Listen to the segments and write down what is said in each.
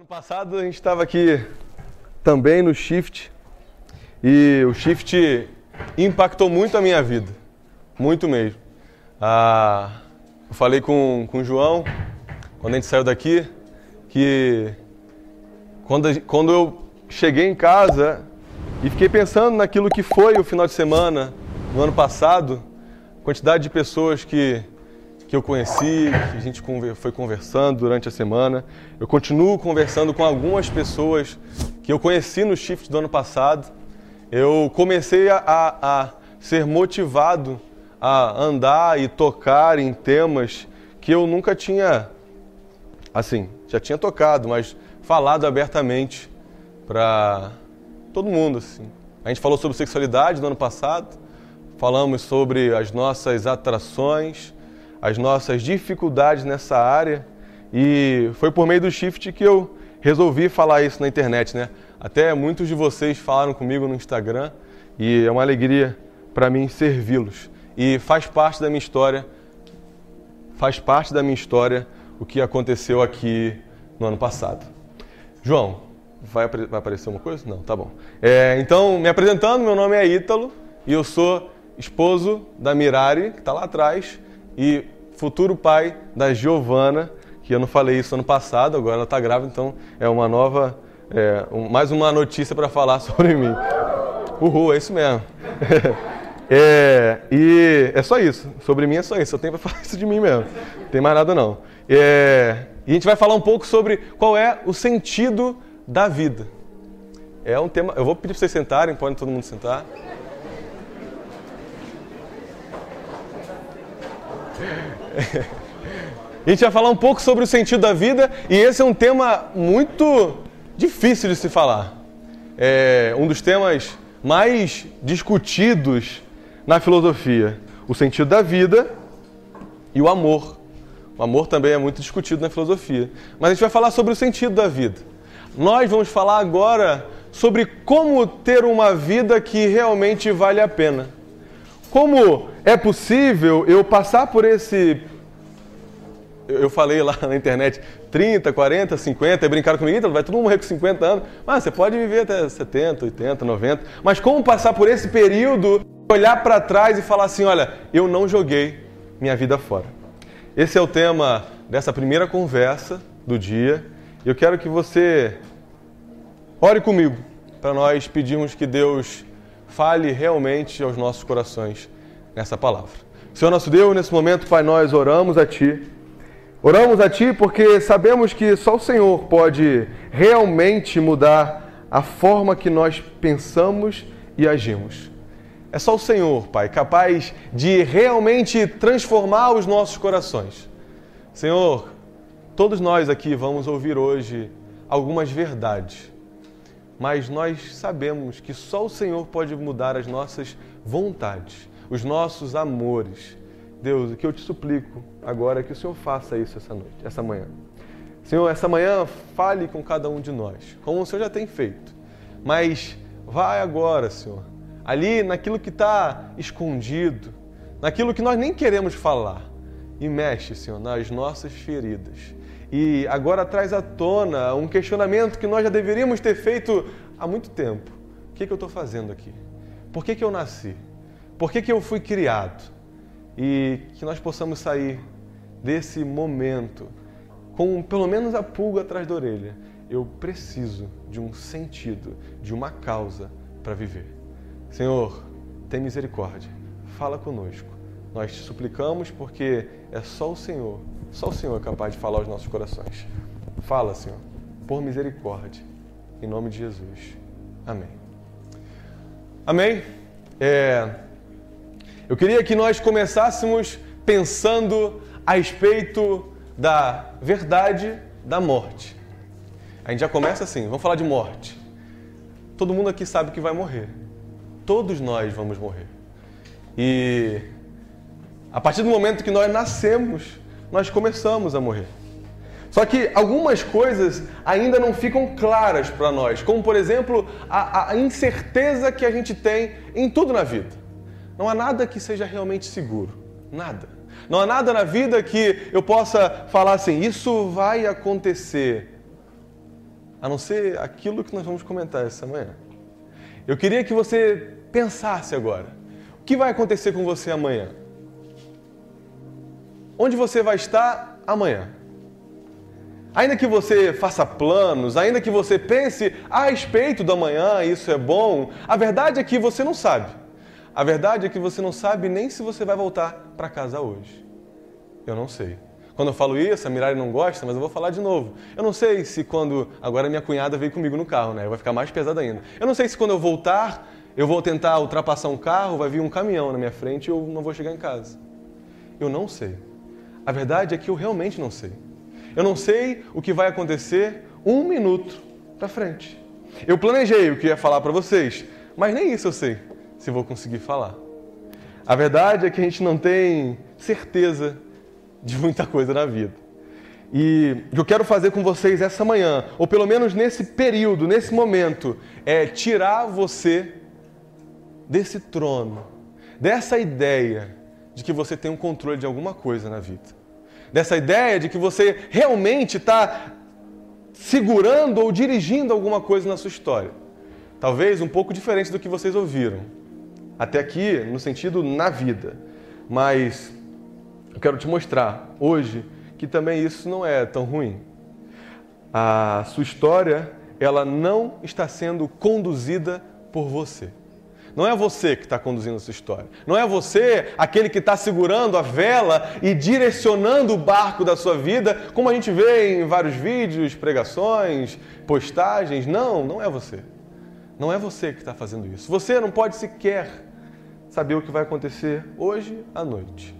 Ano passado a gente estava aqui também no Shift e o Shift impactou muito a minha vida, muito mesmo. Ah, eu falei com, com o João, quando a gente saiu daqui, que quando, quando eu cheguei em casa e fiquei pensando naquilo que foi o final de semana no ano passado, quantidade de pessoas que, que eu conheci, que a gente foi conversando durante a semana. Eu continuo conversando com algumas pessoas que eu conheci no shift do ano passado. Eu comecei a, a, ser motivado a andar e tocar em temas que eu nunca tinha, assim, já tinha tocado, mas falado abertamente para todo mundo, assim. A gente falou sobre sexualidade no ano passado, falamos sobre as nossas atrações, as nossas dificuldades nessa área e foi por meio do Shift que eu resolvi falar isso na internet, né? Até muitos de vocês falaram comigo no Instagram e é uma alegria para mim servi-los. E faz parte da minha história, faz parte da minha história o que aconteceu aqui no ano passado. João, vai, vai aparecer uma coisa? Não, tá bom. É, então, me apresentando, meu nome é Ítalo e eu sou esposo da Mirari, que está lá atrás, e futuro pai da Giovana, que eu não falei isso ano passado, agora ela está grávida, então é uma nova, é, um, mais uma notícia para falar sobre mim. Uhul, é isso mesmo. é, e é só isso, sobre mim é só isso, eu tenho para falar isso de mim mesmo, não tem mais nada não. É, e a gente vai falar um pouco sobre qual é o sentido da vida. É um tema, eu vou pedir para vocês sentarem, podem todo mundo sentar. A gente vai falar um pouco sobre o sentido da vida e esse é um tema muito difícil de se falar. É um dos temas mais discutidos na filosofia. O sentido da vida e o amor. O amor também é muito discutido na filosofia. Mas a gente vai falar sobre o sentido da vida. Nós vamos falar agora sobre como ter uma vida que realmente vale a pena. Como é possível eu passar por esse. Eu falei lá na internet 30, 40, 50, e brincaram comigo, então vai todo mundo morrer com 50 anos. Mas você pode viver até 70, 80, 90. Mas como passar por esse período, olhar para trás e falar assim: olha, eu não joguei minha vida fora. Esse é o tema dessa primeira conversa do dia. Eu quero que você ore comigo para nós pedirmos que Deus fale realmente aos nossos corações nessa palavra. Senhor nosso Deus, nesse momento, Pai, nós oramos a Ti. Oramos a Ti porque sabemos que só o Senhor pode realmente mudar a forma que nós pensamos e agimos. É só o Senhor, Pai, capaz de realmente transformar os nossos corações. Senhor, todos nós aqui vamos ouvir hoje algumas verdades mas nós sabemos que só o Senhor pode mudar as nossas vontades, os nossos amores. Deus, o que eu te suplico agora é que o Senhor faça isso essa noite, essa manhã. Senhor, essa manhã fale com cada um de nós, como o Senhor já tem feito. Mas vai agora, Senhor, ali naquilo que está escondido, naquilo que nós nem queremos falar, e mexe, Senhor, nas nossas feridas e agora traz à tona um questionamento que nós já deveríamos ter feito há muito tempo. O que, que eu estou fazendo aqui? Por que, que eu nasci? Por que, que eu fui criado? E que nós possamos sair desse momento com pelo menos a pulga atrás da orelha. Eu preciso de um sentido, de uma causa para viver. Senhor, tem misericórdia. Fala conosco. Nós te suplicamos porque é só o Senhor só o Senhor é capaz de falar aos nossos corações. Fala, Senhor, por misericórdia, em nome de Jesus. Amém. Amém? É... Eu queria que nós começássemos pensando a respeito da verdade da morte. A gente já começa assim, vamos falar de morte. Todo mundo aqui sabe que vai morrer. Todos nós vamos morrer. E a partir do momento que nós nascemos, nós começamos a morrer. Só que algumas coisas ainda não ficam claras para nós, como por exemplo a, a, incerteza que a gente tem em tudo na vida. Não há nada que seja realmente seguro, nada. Não há nada na vida que eu possa falar assim, isso vai acontecer. a não ser aquilo que nós vamos comentar essa manhã. Eu queria que você pensasse agora: o que vai acontecer com você amanhã? Onde você vai estar amanhã? Ainda que você faça planos, ainda que você pense a respeito do amanhã, isso é bom, a verdade é que você não sabe. A verdade é que você não sabe nem se você vai voltar para casa hoje. Eu não sei. Quando eu falo isso, a Mirari não gosta, mas eu vou falar de novo. Eu não sei se quando. Agora minha cunhada veio comigo no carro, né? Vai ficar mais pesado ainda. Eu não sei se quando eu voltar, eu vou tentar ultrapassar um carro, vai vir um caminhão na minha frente e eu não vou chegar em casa. Eu não sei. A verdade é que eu realmente não sei. Eu não sei o que vai acontecer um minuto para frente. Eu planejei o que ia falar para vocês, mas nem isso eu sei se vou conseguir falar. A verdade é que a gente não tem certeza de muita coisa na vida. E o que eu quero fazer com vocês essa manhã, ou pelo menos nesse período, nesse momento, é tirar você desse trono, dessa ideia de que você tem um controle de alguma coisa na vida dessa ideia de que você realmente está segurando ou dirigindo alguma coisa na sua história. Talvez um pouco diferente do que vocês ouviram. Até aqui, no sentido na vida. Mas eu quero te mostrar hoje que também isso não é tão ruim. A sua história, ela não está sendo conduzida por você. Não é você que está conduzindo essa história. Não é você aquele que está segurando a vela e direcionando o barco da sua vida, como a gente vê em vários vídeos, pregações, postagens. Não, não é você. Não é você que está fazendo isso. Você não pode sequer saber o que vai acontecer hoje à noite.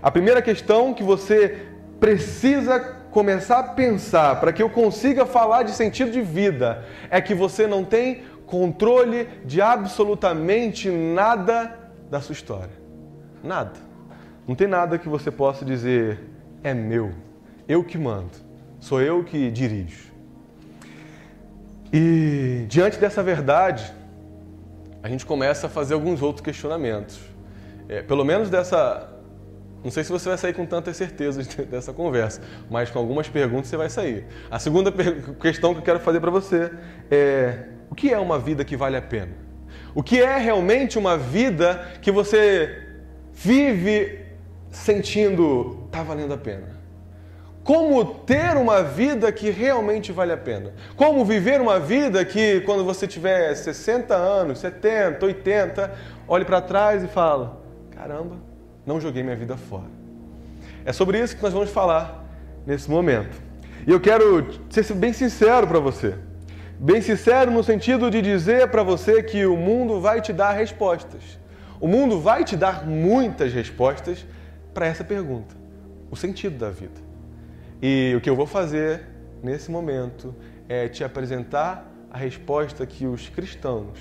A primeira questão que você precisa começar a pensar para que eu consiga falar de sentido de vida é que você não tem controle de absolutamente nada da sua história. Nada. Não tem nada que você possa dizer é meu, eu que mando, sou eu que dirijo. E diante dessa verdade, a gente começa a fazer alguns outros questionamentos. É, pelo menos dessa. Não sei se você vai sair com tantas certezas dessa conversa, mas com algumas perguntas você vai sair. A segunda questão que eu quero fazer para você é: o que é uma vida que vale a pena? O que é realmente uma vida que você vive sentindo está valendo a pena? Como ter uma vida que realmente vale a pena? Como viver uma vida que quando você tiver 60 anos, 70, 80, olhe para trás e fala: caramba, não joguei minha vida fora. É sobre isso que nós vamos falar nesse momento. E eu quero ser bem sincero para você. Bem sincero no sentido de dizer para você que o mundo vai te dar respostas. O mundo vai te dar muitas respostas para essa pergunta: o sentido da vida. E o que eu vou fazer nesse momento é te apresentar a resposta que os cristãos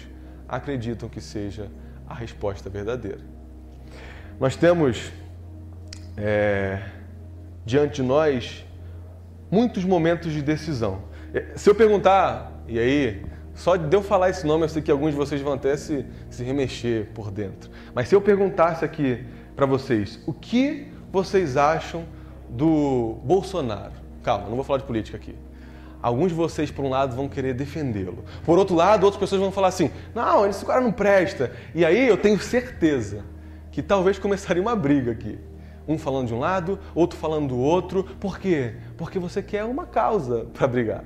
acreditam que seja a resposta verdadeira. Nós temos é, diante de nós muitos momentos de decisão. Se eu perguntar e aí, só de eu falar esse nome, eu sei que alguns de vocês vão até se, se remexer por dentro. Mas se eu perguntasse aqui para vocês, o que vocês acham do Bolsonaro? Calma, não vou falar de política aqui. Alguns de vocês, por um lado, vão querer defendê-lo. Por outro lado, outras pessoas vão falar assim: não, esse cara não presta. E aí eu tenho certeza que talvez começaria uma briga aqui. Um falando de um lado, outro falando do outro. Por quê? Porque você quer uma causa para brigar.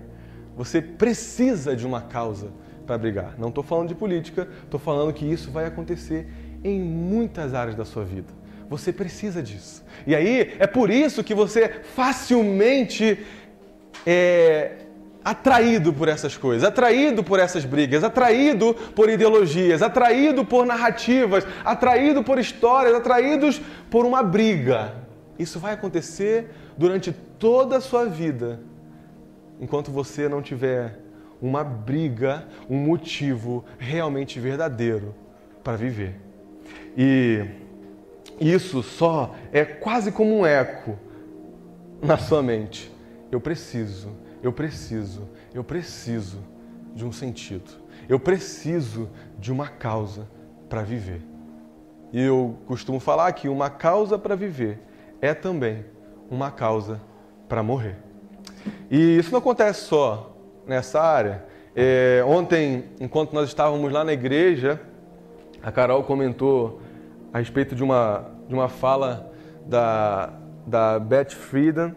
Você precisa de uma causa para brigar. Não estou falando de política, estou falando que isso vai acontecer em muitas áreas da sua vida. Você precisa disso. E aí é por isso que você facilmente é atraído por essas coisas, atraído por essas brigas, atraído por ideologias, atraído por narrativas, atraído por histórias, atraídos por uma briga. Isso vai acontecer durante toda a sua vida enquanto você não tiver uma briga, um motivo realmente verdadeiro para viver. E isso só é quase como um eco na sua mente. Eu preciso, eu preciso, eu preciso de um sentido. Eu preciso de uma causa para viver. E eu costumo falar que uma causa para viver é também uma causa para morrer. E isso não acontece só nessa área. É, ontem, enquanto nós estávamos lá na igreja, a Carol comentou a respeito de uma, de uma fala da, da Beth Friedan,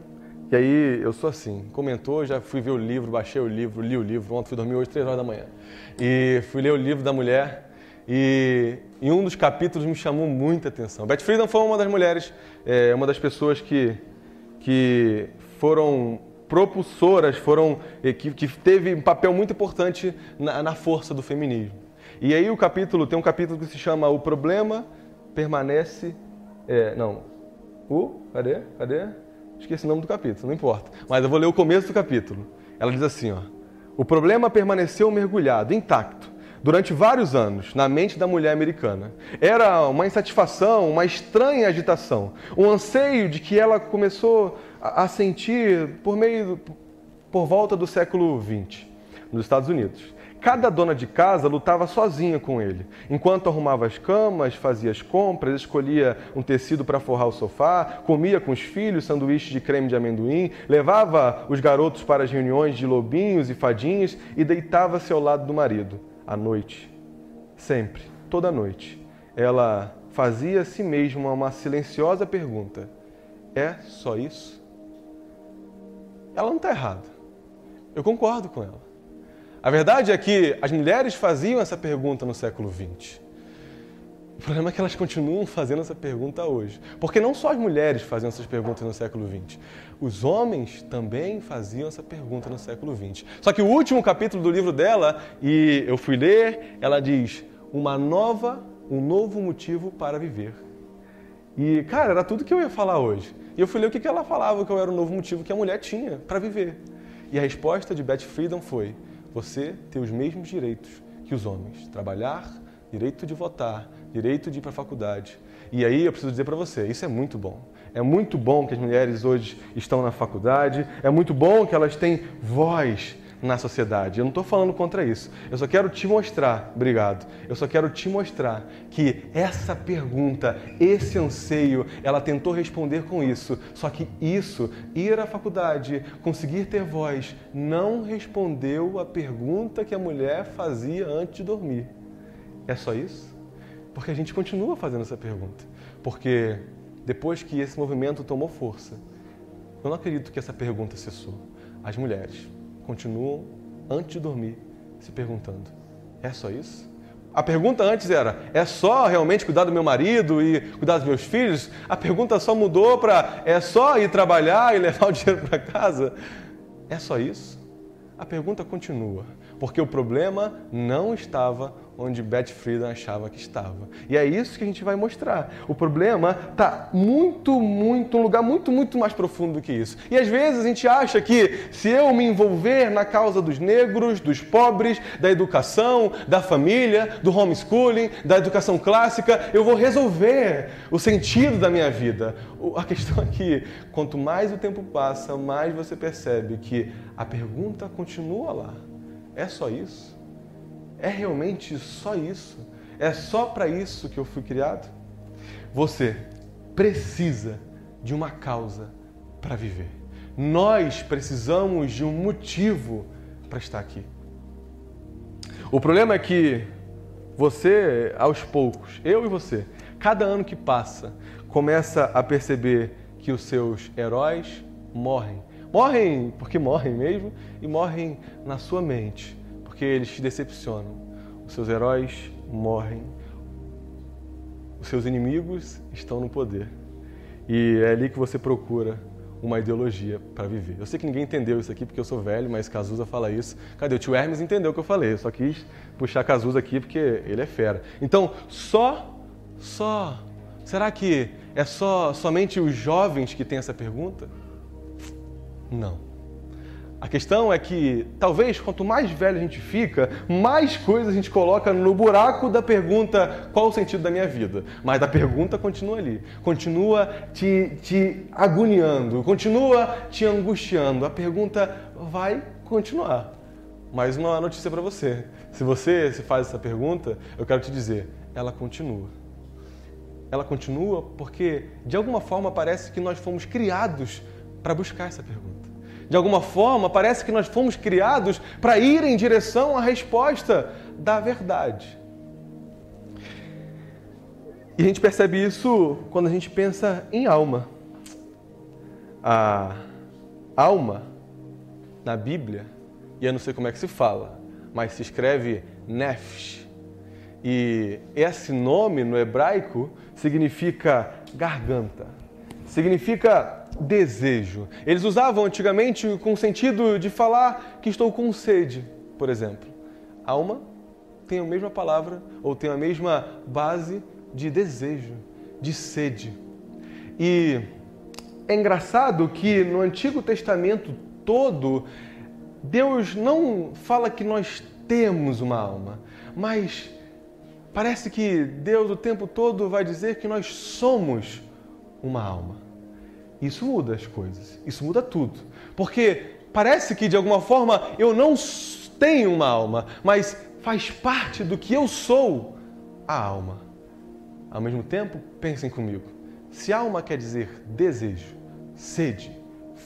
e aí eu sou assim, comentou, já fui ver o livro, baixei o livro, li o livro, ontem fui dormir hoje, três horas da manhã. E fui ler o livro da mulher e em um dos capítulos me chamou muita atenção. Beth Friedan foi uma das mulheres, é, uma das pessoas que, que foram propulsoras, foram que, que teve um papel muito importante na, na força do feminismo. E aí o capítulo, tem um capítulo que se chama O Problema Permanece... É, não, o... Cadê? Cadê? Esqueci o nome do capítulo, não importa. Mas eu vou ler o começo do capítulo. Ela diz assim, ó. O problema permaneceu mergulhado, intacto, durante vários anos, na mente da mulher americana. Era uma insatisfação, uma estranha agitação, um anseio de que ela começou a sentir por meio por volta do século XX, nos Estados Unidos. Cada dona de casa lutava sozinha com ele. Enquanto arrumava as camas, fazia as compras, escolhia um tecido para forrar o sofá, comia com os filhos sanduíches de creme de amendoim, levava os garotos para as reuniões de lobinhos e fadinhas e deitava-se ao lado do marido, à noite. Sempre, toda noite. Ela fazia a si mesma uma silenciosa pergunta: É só isso? Ela não está errada. Eu concordo com ela. A verdade é que as mulheres faziam essa pergunta no século XX. O problema é que elas continuam fazendo essa pergunta hoje. Porque não só as mulheres faziam essas perguntas no século XX, os homens também faziam essa pergunta no século XX. Só que o último capítulo do livro dela, e eu fui ler, ela diz: uma nova, um novo motivo para viver. E, cara, era tudo que eu ia falar hoje. E eu fui ler o que ela falava, que era o novo motivo que a mulher tinha para viver. E a resposta de Beth Friedan foi: você ter os mesmos direitos que os homens. Trabalhar, direito de votar, direito de ir para a faculdade. E aí eu preciso dizer para você, isso é muito bom. É muito bom que as mulheres hoje estão na faculdade, é muito bom que elas têm voz na sociedade. Eu não estou falando contra isso. Eu só quero te mostrar, obrigado. Eu só quero te mostrar que essa pergunta, esse anseio, ela tentou responder com isso. Só que isso, ir à faculdade, conseguir ter voz, não respondeu a pergunta que a mulher fazia antes de dormir. É só isso? Porque a gente continua fazendo essa pergunta. Porque depois que esse movimento tomou força, eu não acredito que essa pergunta cessou. As mulheres continuam, antes de dormir, se perguntando: é só isso? A pergunta antes era: é só realmente cuidar do meu marido e cuidar dos meus filhos? A pergunta só mudou para: é só ir trabalhar e levar o dinheiro para casa? É só isso? A pergunta continua, porque o problema não estava onde Beth Friedan achava que estava. E é isso que a gente vai mostrar. O problema está muito, muito, um lugar muito, muito mais profundo do que isso. E às vezes a gente acha que se eu me envolver na causa dos negros, dos pobres, da educação, da família, do homeschooling, da educação clássica, eu vou resolver o sentido da minha vida. A questão é que quanto mais o tempo passa, mais você percebe que a pergunta continua lá. É só isso? É realmente só isso? É só para isso que eu fui criado? Você precisa de uma causa para viver. Nós precisamos de um motivo para estar aqui. O problema é que você, aos poucos, eu e você, cada ano que passa, começa a perceber que os seus heróis morrem. Morrem porque morrem mesmo e morrem na sua mente porque eles te decepcionam. Os seus heróis morrem. Os seus inimigos estão no poder. E é ali que você procura uma ideologia para viver. Eu sei que ninguém entendeu isso aqui porque eu sou velho, mas Cazuza fala isso. Cadê? O tio Hermes entendeu o que eu falei. Eu só quis puxar Cazuza aqui porque ele é fera. Então, só, só. Será que é só somente os jovens que têm essa pergunta? Não. A questão é que talvez quanto mais velho a gente fica, mais coisas a gente coloca no buraco da pergunta qual o sentido da minha vida. Mas a pergunta continua ali, continua te, te agoniando, continua te angustiando. A pergunta vai continuar. Mas uma notícia para você. Se você se faz essa pergunta, eu quero te dizer, ela continua. Ela continua porque de alguma forma parece que nós fomos criados para buscar essa pergunta. De alguma forma, parece que nós fomos criados para ir em direção à resposta da verdade. E a gente percebe isso quando a gente pensa em alma. A alma, na Bíblia, e eu não sei como é que se fala, mas se escreve nefesh. E esse nome no hebraico significa garganta, significa desejo. Eles usavam antigamente com o sentido de falar que estou com sede, por exemplo. Alma tem a mesma palavra ou tem a mesma base de desejo, de sede. E é engraçado que no Antigo Testamento todo, Deus não fala que nós temos uma alma, mas parece que Deus o tempo todo vai dizer que nós somos uma alma. Isso muda as coisas, isso muda tudo. Porque parece que de alguma forma eu não tenho uma alma, mas faz parte do que eu sou a alma. Ao mesmo tempo, pensem comigo: se alma quer dizer desejo, sede,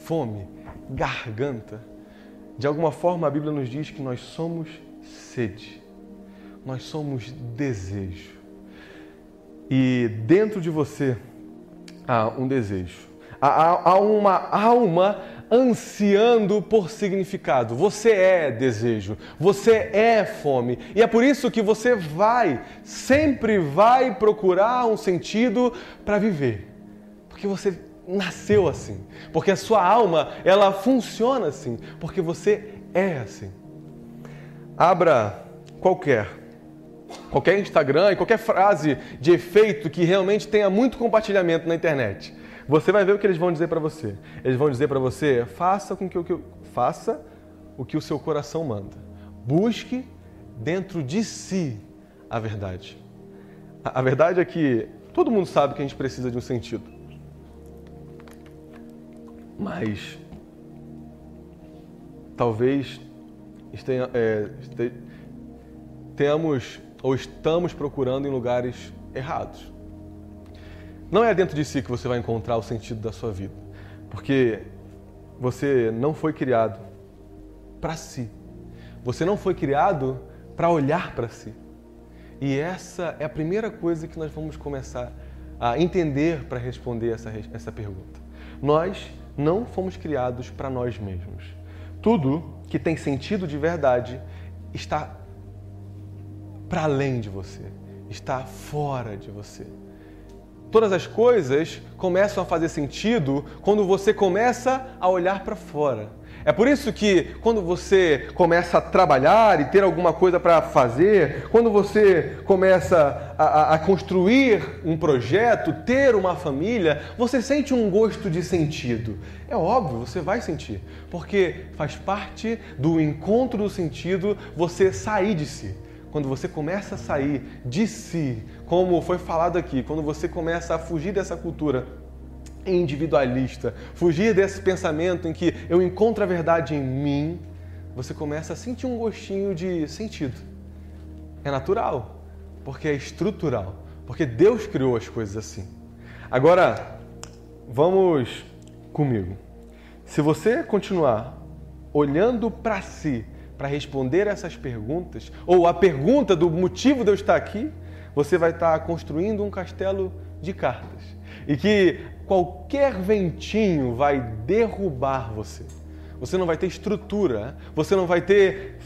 fome, garganta, de alguma forma a Bíblia nos diz que nós somos sede, nós somos desejo. E dentro de você há um desejo, há, há uma alma ansiando por significado. Você é desejo, você é fome. E é por isso que você vai, sempre vai procurar um sentido para viver. Porque você nasceu assim. Porque a sua alma, ela funciona assim. Porque você é assim. Abra qualquer qualquer Instagram e qualquer frase de efeito que realmente tenha muito compartilhamento na internet. Você vai ver o que eles vão dizer para você. Eles vão dizer para você: faça com que o que faça o que o seu coração manda. Busque dentro de si a verdade. A, verdade é que todo mundo sabe que a gente precisa de um sentido. Mas talvez estenha, é, tenhamos ou estamos procurando em lugares errados. Não é dentro de si que você vai encontrar o sentido da sua vida, porque você não foi criado para si. Você não foi criado para olhar para si. E essa é a primeira coisa que nós vamos começar a entender para responder essa, essa pergunta. Nós não fomos criados para nós mesmos. Tudo que tem sentido de verdade está para além de você, está fora de você. Todas as coisas começam a fazer sentido quando você começa a olhar para fora. É por isso que quando você começa a trabalhar e ter alguma coisa para fazer, quando você começa a, a, construir um projeto, ter uma família, você sente um gosto de sentido. É óbvio, você vai sentir, porque faz parte do encontro do sentido você sair de si quando você começa a sair de si, como foi falado aqui, quando você começa a fugir dessa cultura individualista, fugir desse pensamento em que eu encontro a verdade em mim, você começa a sentir um gostinho de sentido. É natural, porque é estrutural, porque Deus criou as coisas assim. Agora, vamos comigo. Se você continuar olhando para si, para responder essas perguntas, ou a pergunta do motivo de eu estar aqui, você vai estar construindo um castelo de cartas. E que qualquer ventinho vai derrubar você. Você não vai ter estrutura, você não vai ter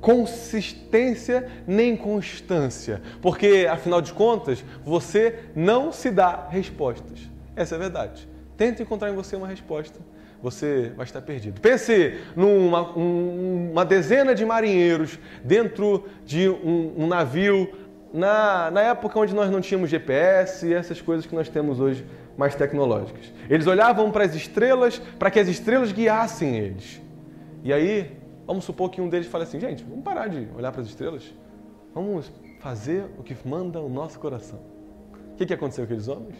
consistência nem constância, porque afinal de contas você não se dá respostas. Essa é a verdade. Tente encontrar em você uma resposta você vai estar perdido. Pense numa um, uma dezena de marinheiros dentro de um, um navio, na, na época onde nós não tínhamos GPS e essas coisas que nós temos hoje mais tecnológicas. Eles olhavam para as estrelas para que as estrelas guiassem eles. E aí, vamos supor que um deles fale assim: gente, vamos parar de olhar para as estrelas, vamos fazer o que manda o nosso coração. O que, que aconteceu com aqueles homens?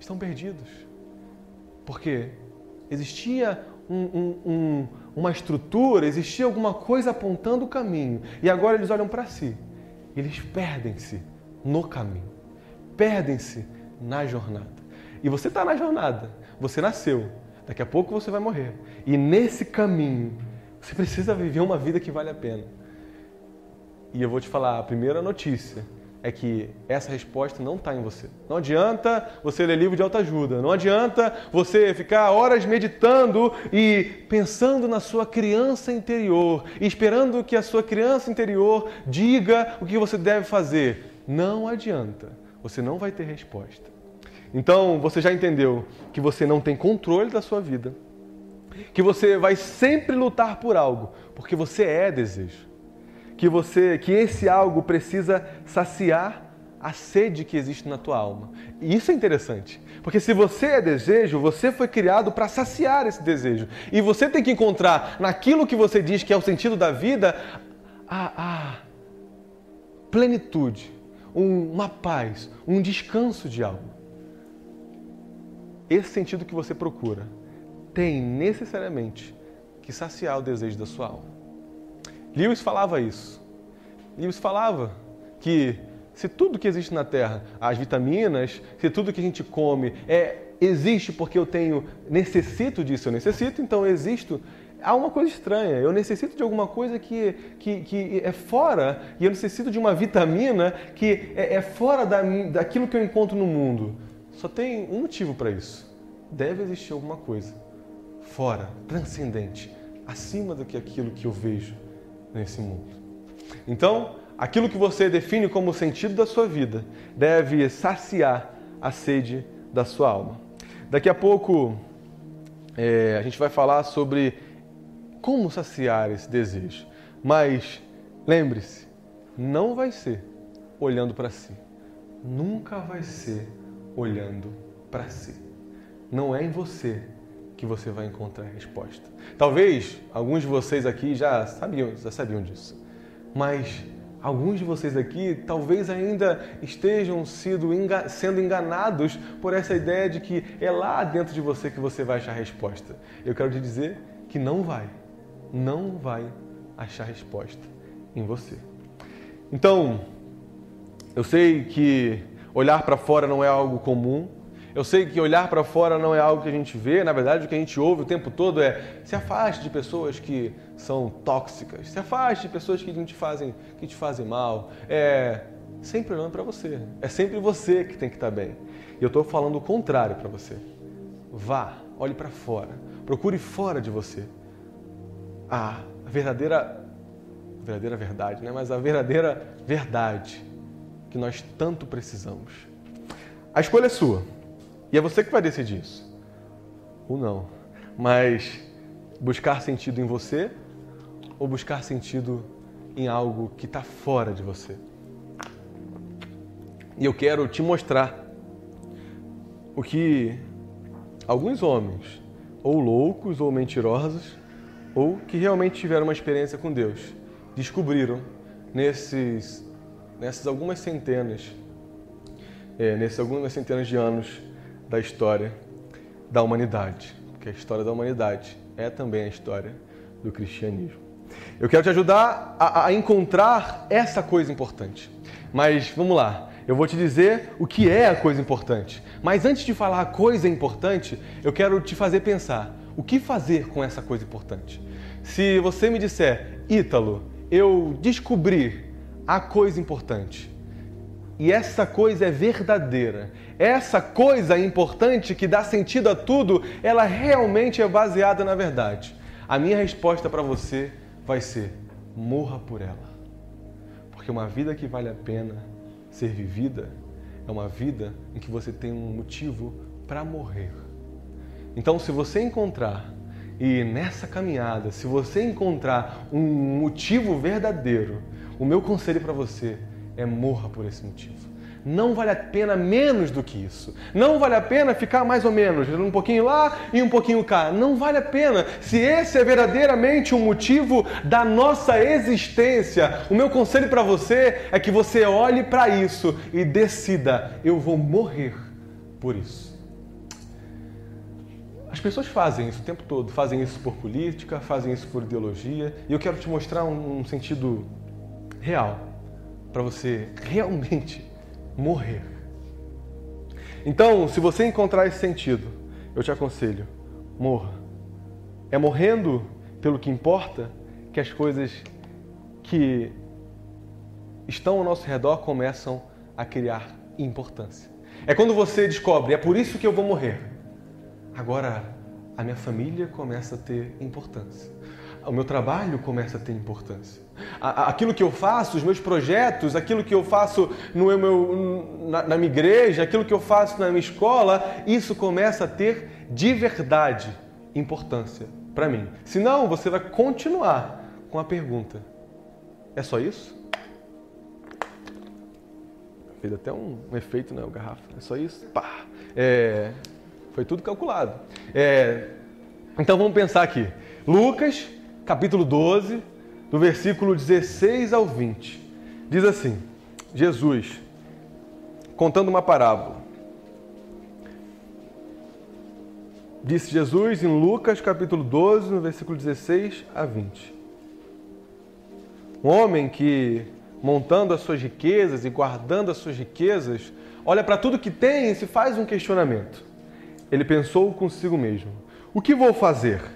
Estão perdidos porque existia um, um, um, uma estrutura, existia alguma coisa apontando o caminho. E agora eles olham para si. Eles perdem-se no caminho. Perdem-se na jornada. E você está na jornada. Você nasceu. Daqui a pouco você vai morrer. E nesse caminho, você precisa viver uma vida que vale a pena. E eu vou te falar, a primeira notícia é que essa resposta não está em você. Não adianta você ler livro de autoajuda, não adianta você ficar horas meditando e pensando na sua criança interior, esperando que a sua criança interior diga o que você deve fazer. Não adianta, você não vai ter resposta. Então você já entendeu que você não tem controle da sua vida, que você vai sempre lutar por algo, porque você é desejo. Que você, que esse algo precisa saciar a sede que existe na tua alma. E isso é interessante, porque se você é desejo, você foi criado para saciar esse desejo. E você tem que encontrar naquilo que você diz que é o sentido da vida a, a plenitude, um, uma paz, um descanso de algo. Esse sentido que você procura tem necessariamente que saciar o desejo da sua alma. Lewis falava isso. Lewis falava que se tudo que existe na Terra, as vitaminas, se tudo que a gente come é existe porque eu tenho necessito disso, eu necessito, então eu existo. Há uma coisa estranha. Eu necessito de alguma coisa que, que, que é fora e eu necessito de uma vitamina que é, é fora da, daquilo que eu encontro no mundo. Só tem um motivo para isso. Deve existir alguma coisa fora, transcendente, acima do que aquilo que eu vejo nesse mundo. Então, aquilo que você define como o sentido da sua vida deve saciar a sede da sua alma. Daqui a pouco é, a gente vai falar sobre como saciar esse desejo. Mas lembre-se, não vai ser olhando para si. Nunca vai ser olhando para si. Não é em você que você vai encontrar a resposta. Talvez alguns de vocês aqui já sabiam, já sabiam disso, mas alguns de vocês aqui talvez ainda estejam sido, sendo enganados por essa ideia de que é lá dentro de você que você vai achar a resposta. Eu quero te dizer que não vai, não vai achar a resposta em você. Então, eu sei que olhar para fora não é algo comum, eu sei que olhar para fora não é algo que a gente vê, na verdade o que a gente ouve o tempo todo é se afaste de pessoas que são tóxicas, se afaste de pessoas que te fazem, que te fazem mal. É sempre olhando para você. É sempre você que tem que estar tá bem. E eu estou falando o contrário para você. Vá, olhe para fora, procure fora de você a verdadeira verdadeira verdade, né? Mas a verdadeira verdade que nós tanto precisamos. A escolha é sua. E é você que vai decidir isso. Ou não. Mas buscar sentido em você ou buscar sentido em algo que está fora de você. E eu quero te mostrar o que alguns homens, ou loucos ou mentirosos, ou que realmente tiveram uma experiência com Deus, descobriram nesses, nessas algumas centenas, é, nesses algumas centenas de anos da história da humanidade, porque a história da humanidade é também a história do cristianismo. Eu quero te ajudar a, a encontrar essa coisa importante. Mas vamos lá, eu vou te dizer o que é a coisa importante. Mas antes de falar a coisa importante, eu quero te fazer pensar o que fazer com essa coisa importante. Se você me disser, Ítalo, eu descobri a coisa importante, e essa coisa é verdadeira. Essa coisa importante que dá sentido a tudo, ela realmente é baseada na verdade. A minha resposta para você vai ser: morra por ela. Porque uma vida que vale a pena ser vivida é uma vida em que você tem um motivo para morrer. Então, se você encontrar e nessa caminhada, se você encontrar um motivo verdadeiro, o meu conselho para você é morra por esse motivo. Não vale a pena menos do que isso. Não vale a pena ficar mais ou menos, um pouquinho lá e um pouquinho cá. Não vale a pena. Se esse é verdadeiramente o motivo da nossa existência, o meu conselho para você é que você olhe para isso e decida: eu vou morrer por isso. As pessoas fazem isso o tempo todo, fazem isso por política, fazem isso por ideologia, e eu quero te mostrar um sentido real para você realmente morrer. Então, se você encontrar esse sentido, eu te aconselho, morra. É morrendo pelo que importa que as coisas que estão ao nosso redor começam a criar importância. É quando você descobre, é por isso que eu vou morrer. Agora, a minha família começa a ter importância. O meu trabalho começa a ter importância. Aquilo que eu faço, os meus projetos, aquilo que eu faço no meu, na, na minha igreja, aquilo que eu faço na minha escola, isso começa a ter de verdade importância para mim. Senão, você vai continuar com a pergunta: é só isso? Fez até um, um efeito, né? O garrafa. É só isso? Pá! É, foi tudo calculado. É, então vamos pensar aqui. Lucas, capítulo 12, do versículo 16 ao 20. Diz assim: Jesus, contando uma parábola. Disse Jesus em Lucas capítulo 12, no versículo 16 a 20. Um homem que, montando as suas riquezas e guardando as suas riquezas, olha para tudo que tem e se faz um questionamento. Ele pensou consigo mesmo: O que vou fazer?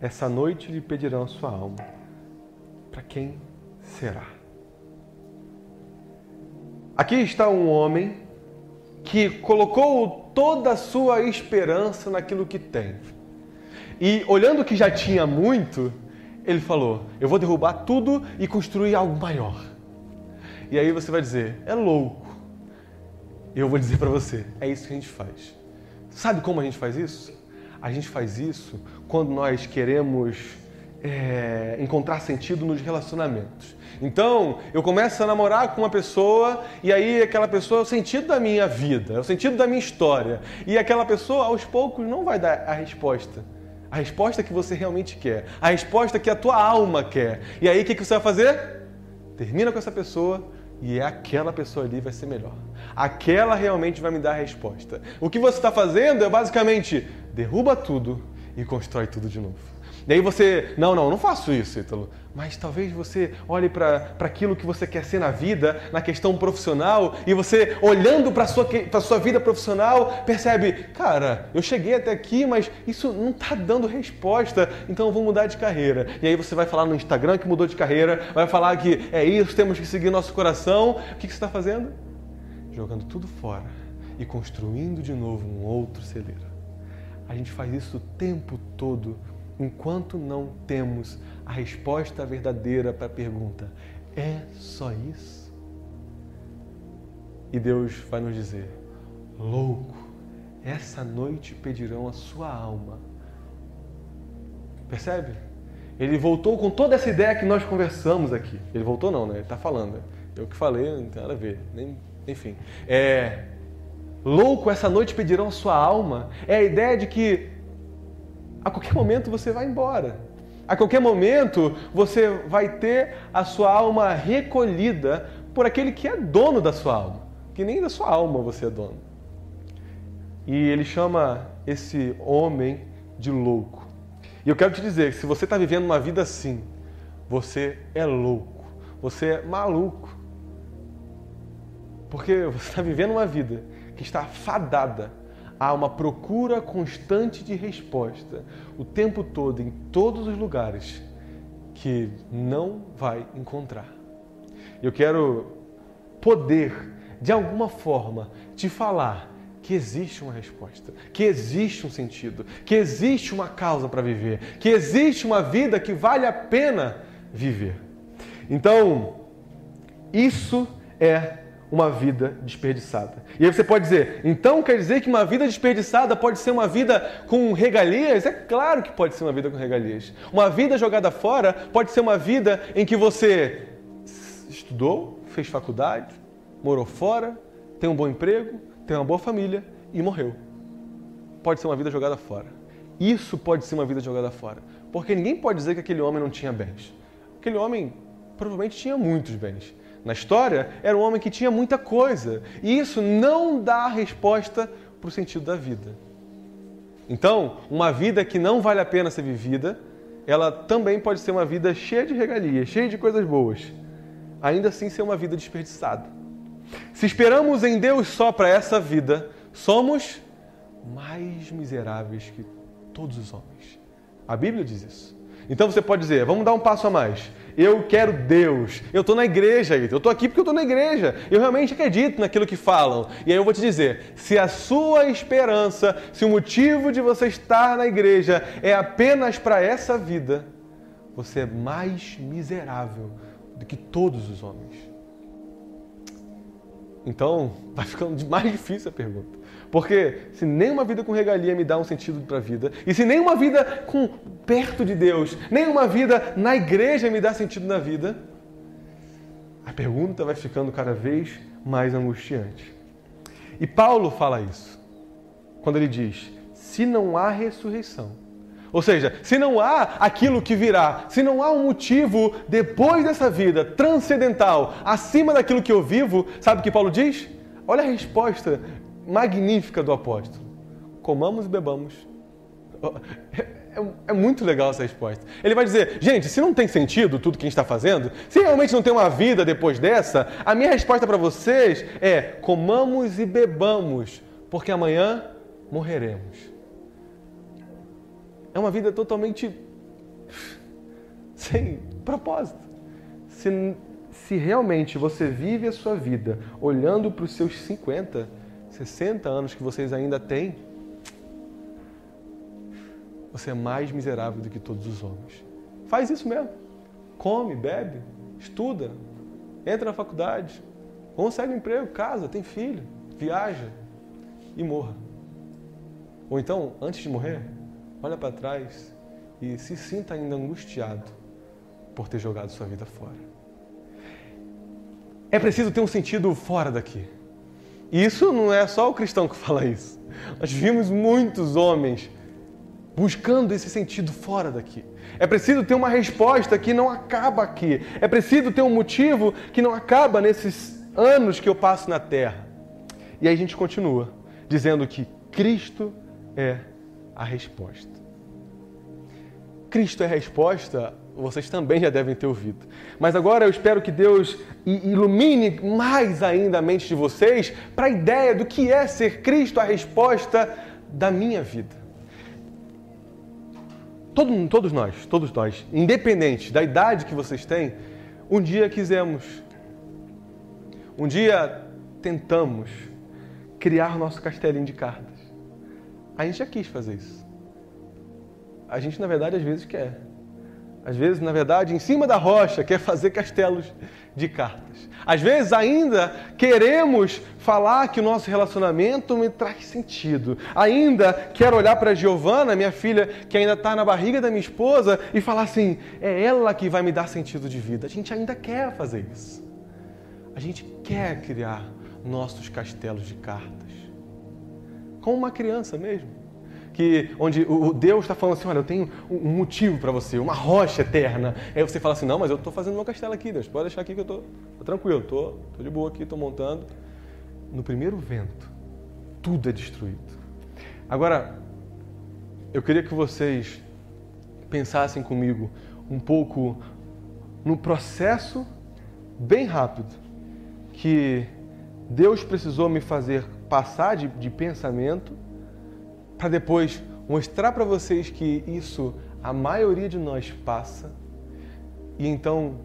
essa noite lhe pedirão sua alma. Para quem será? Aqui está um homem que colocou toda a sua esperança naquilo que tem. E olhando que já tinha muito, ele falou: Eu vou derrubar tudo e construir algo maior. E aí você vai dizer: É louco. Eu vou dizer para você: É isso que a gente faz. Sabe como a gente faz isso? A gente faz isso quando nós queremos é, encontrar sentido nos relacionamentos. Então, eu começo a namorar com uma pessoa e aí aquela pessoa é o sentido da minha vida, é o sentido da minha história. E aquela pessoa, aos poucos, não vai dar a resposta. A resposta que você realmente quer. A resposta que a tua alma quer. E aí, o que, que você vai fazer? Termina com essa pessoa e é aquela pessoa ali vai ser melhor. Aquela realmente vai me dar a resposta. O que você está fazendo é basicamente derruba tudo e constrói tudo de novo. E aí você, não, não, não faço isso, Ítalo. Mas talvez você olhe para aquilo que você quer ser na vida, na questão profissional, e você, olhando para a sua, sua vida profissional, percebe, cara, eu cheguei até aqui, mas isso não está dando resposta, então eu vou mudar de carreira. E aí você vai falar no Instagram que mudou de carreira, vai falar que é isso, temos que seguir nosso coração. O que, que você está fazendo? Jogando tudo fora e construindo de novo um outro celeiro. A gente faz isso o tempo todo enquanto não temos a resposta verdadeira para a pergunta: é só isso? E Deus vai nos dizer: louco, essa noite pedirão a sua alma. Percebe? Ele voltou com toda essa ideia que nós conversamos aqui. Ele voltou não, né? Ele está falando. Eu que falei, não tem nada a ver. Nem, enfim. É, louco, essa noite pedirão a sua alma. É a ideia de que a qualquer momento você vai embora. A qualquer momento você vai ter a sua alma recolhida por aquele que é dono da sua alma, que nem da sua alma você é dono. E ele chama esse homem de louco. E eu quero te dizer que se você está vivendo uma vida assim, você é louco, você é maluco. Porque você está vivendo uma vida que está fadada há uma procura constante de resposta o tempo todo, em todos os lugares, que não vai encontrar. Eu quero poder, de alguma forma, te falar que existe uma resposta, que existe um sentido, que existe uma causa para viver, que existe uma vida que vale a pena viver. Então, isso é uma vida desperdiçada. E aí você pode dizer, então quer dizer que uma vida desperdiçada pode ser uma vida com regalias? É claro que pode ser uma vida com regalias. Uma vida jogada fora pode ser uma vida em que você estudou, fez faculdade, morou fora, tem um bom emprego, tem uma boa família e morreu. Pode ser uma vida jogada fora. Isso pode ser uma vida jogada fora. Porque ninguém pode dizer que aquele homem não tinha bens. Aquele homem provavelmente tinha muitos bens. Na história, era um homem que tinha muita coisa. E isso não dá resposta para o sentido da vida. Então, uma vida que não vale a pena ser vivida, ela também pode ser uma vida cheia de regalias, cheia de coisas boas. Ainda assim, ser uma vida desperdiçada. Se esperamos em Deus só para essa vida, somos mais miseráveis que todos os homens. A Bíblia diz isso. Então você pode dizer, vamos dar um passo a mais. Eu quero Deus. Eu estou na igreja, eu estou aqui porque eu estou na igreja. Eu realmente acredito naquilo que falam. E aí eu vou te dizer: se a sua esperança, se o motivo de você estar na igreja é apenas para essa vida, você é mais miserável do que todos os homens. Então, vai ficando mais difícil a pergunta. Porque se nenhuma vida com regalia me dá um sentido para a vida, e se nenhuma vida com perto de Deus, nenhuma vida na igreja me dá sentido na vida, a pergunta vai ficando cada vez mais angustiante. E Paulo fala isso quando ele diz: se não há ressurreição, ou seja, se não há aquilo que virá, se não há um motivo depois dessa vida transcendental, acima daquilo que eu vivo, sabe o que Paulo diz? Olha a resposta magnífica do apóstolo. Comamos e bebamos. É, é, muito legal essa resposta. Ele vai dizer, gente, se não tem sentido tudo que a gente está fazendo, se realmente não tem uma vida depois dessa, a minha resposta para vocês é: comamos e bebamos, porque amanhã morreremos. É uma vida totalmente sem propósito. Se, se realmente você vive a sua vida olhando para os seus 50, 60 anos que vocês ainda têm, você é mais miserável do que todos os homens. Faz isso mesmo. Come, bebe, estuda, entra na faculdade, consegue um emprego, casa, tem filho, viaja e morra. Ou então, antes de morrer, olha para trás e se sinta ainda angustiado por ter jogado sua vida fora. É preciso ter um sentido fora daqui. Isso não é só o cristão que fala isso. Nós vimos muitos homens buscando esse sentido fora daqui. É preciso ter uma resposta que não acaba aqui. É preciso ter um motivo que não acaba nesses anos que eu passo na terra. E aí a gente continua dizendo que Cristo é a resposta. Cristo é a resposta vocês também já devem ter ouvido. Mas agora eu espero que Deus ilumine mais ainda a mente de vocês para a ideia do que é ser Cristo a resposta da minha vida. Todo, todos nós, todos nós, independente da idade que vocês têm, um dia quisemos, um dia tentamos criar nosso castelinho de cartas. A gente já quis fazer isso. A gente, na verdade, às vezes quer às vezes, na verdade, em cima da rocha, quer fazer castelos de cartas. Às vezes, ainda queremos falar que o nosso relacionamento me traz sentido. Ainda quero olhar para Giovana, minha filha, que ainda está na barriga da minha esposa, e falar assim: é ela que vai me dar sentido de vida. A gente ainda quer fazer isso. A gente quer criar nossos castelos de cartas. Como uma criança mesmo que onde o Deus está falando assim, olha, eu tenho um motivo para você, uma rocha eterna. Aí você fala assim, não, mas eu estou fazendo meu castelo aqui, Deus, pode deixar aqui que eu estou tranquilo, estou tô, tô de boa aqui, estou montando. No primeiro vento, tudo é destruído. Agora, eu queria que vocês pensassem comigo um pouco no processo bem rápido que Deus precisou me fazer passar de, de pensamento para depois mostrar para vocês que isso a maioria de nós passa e então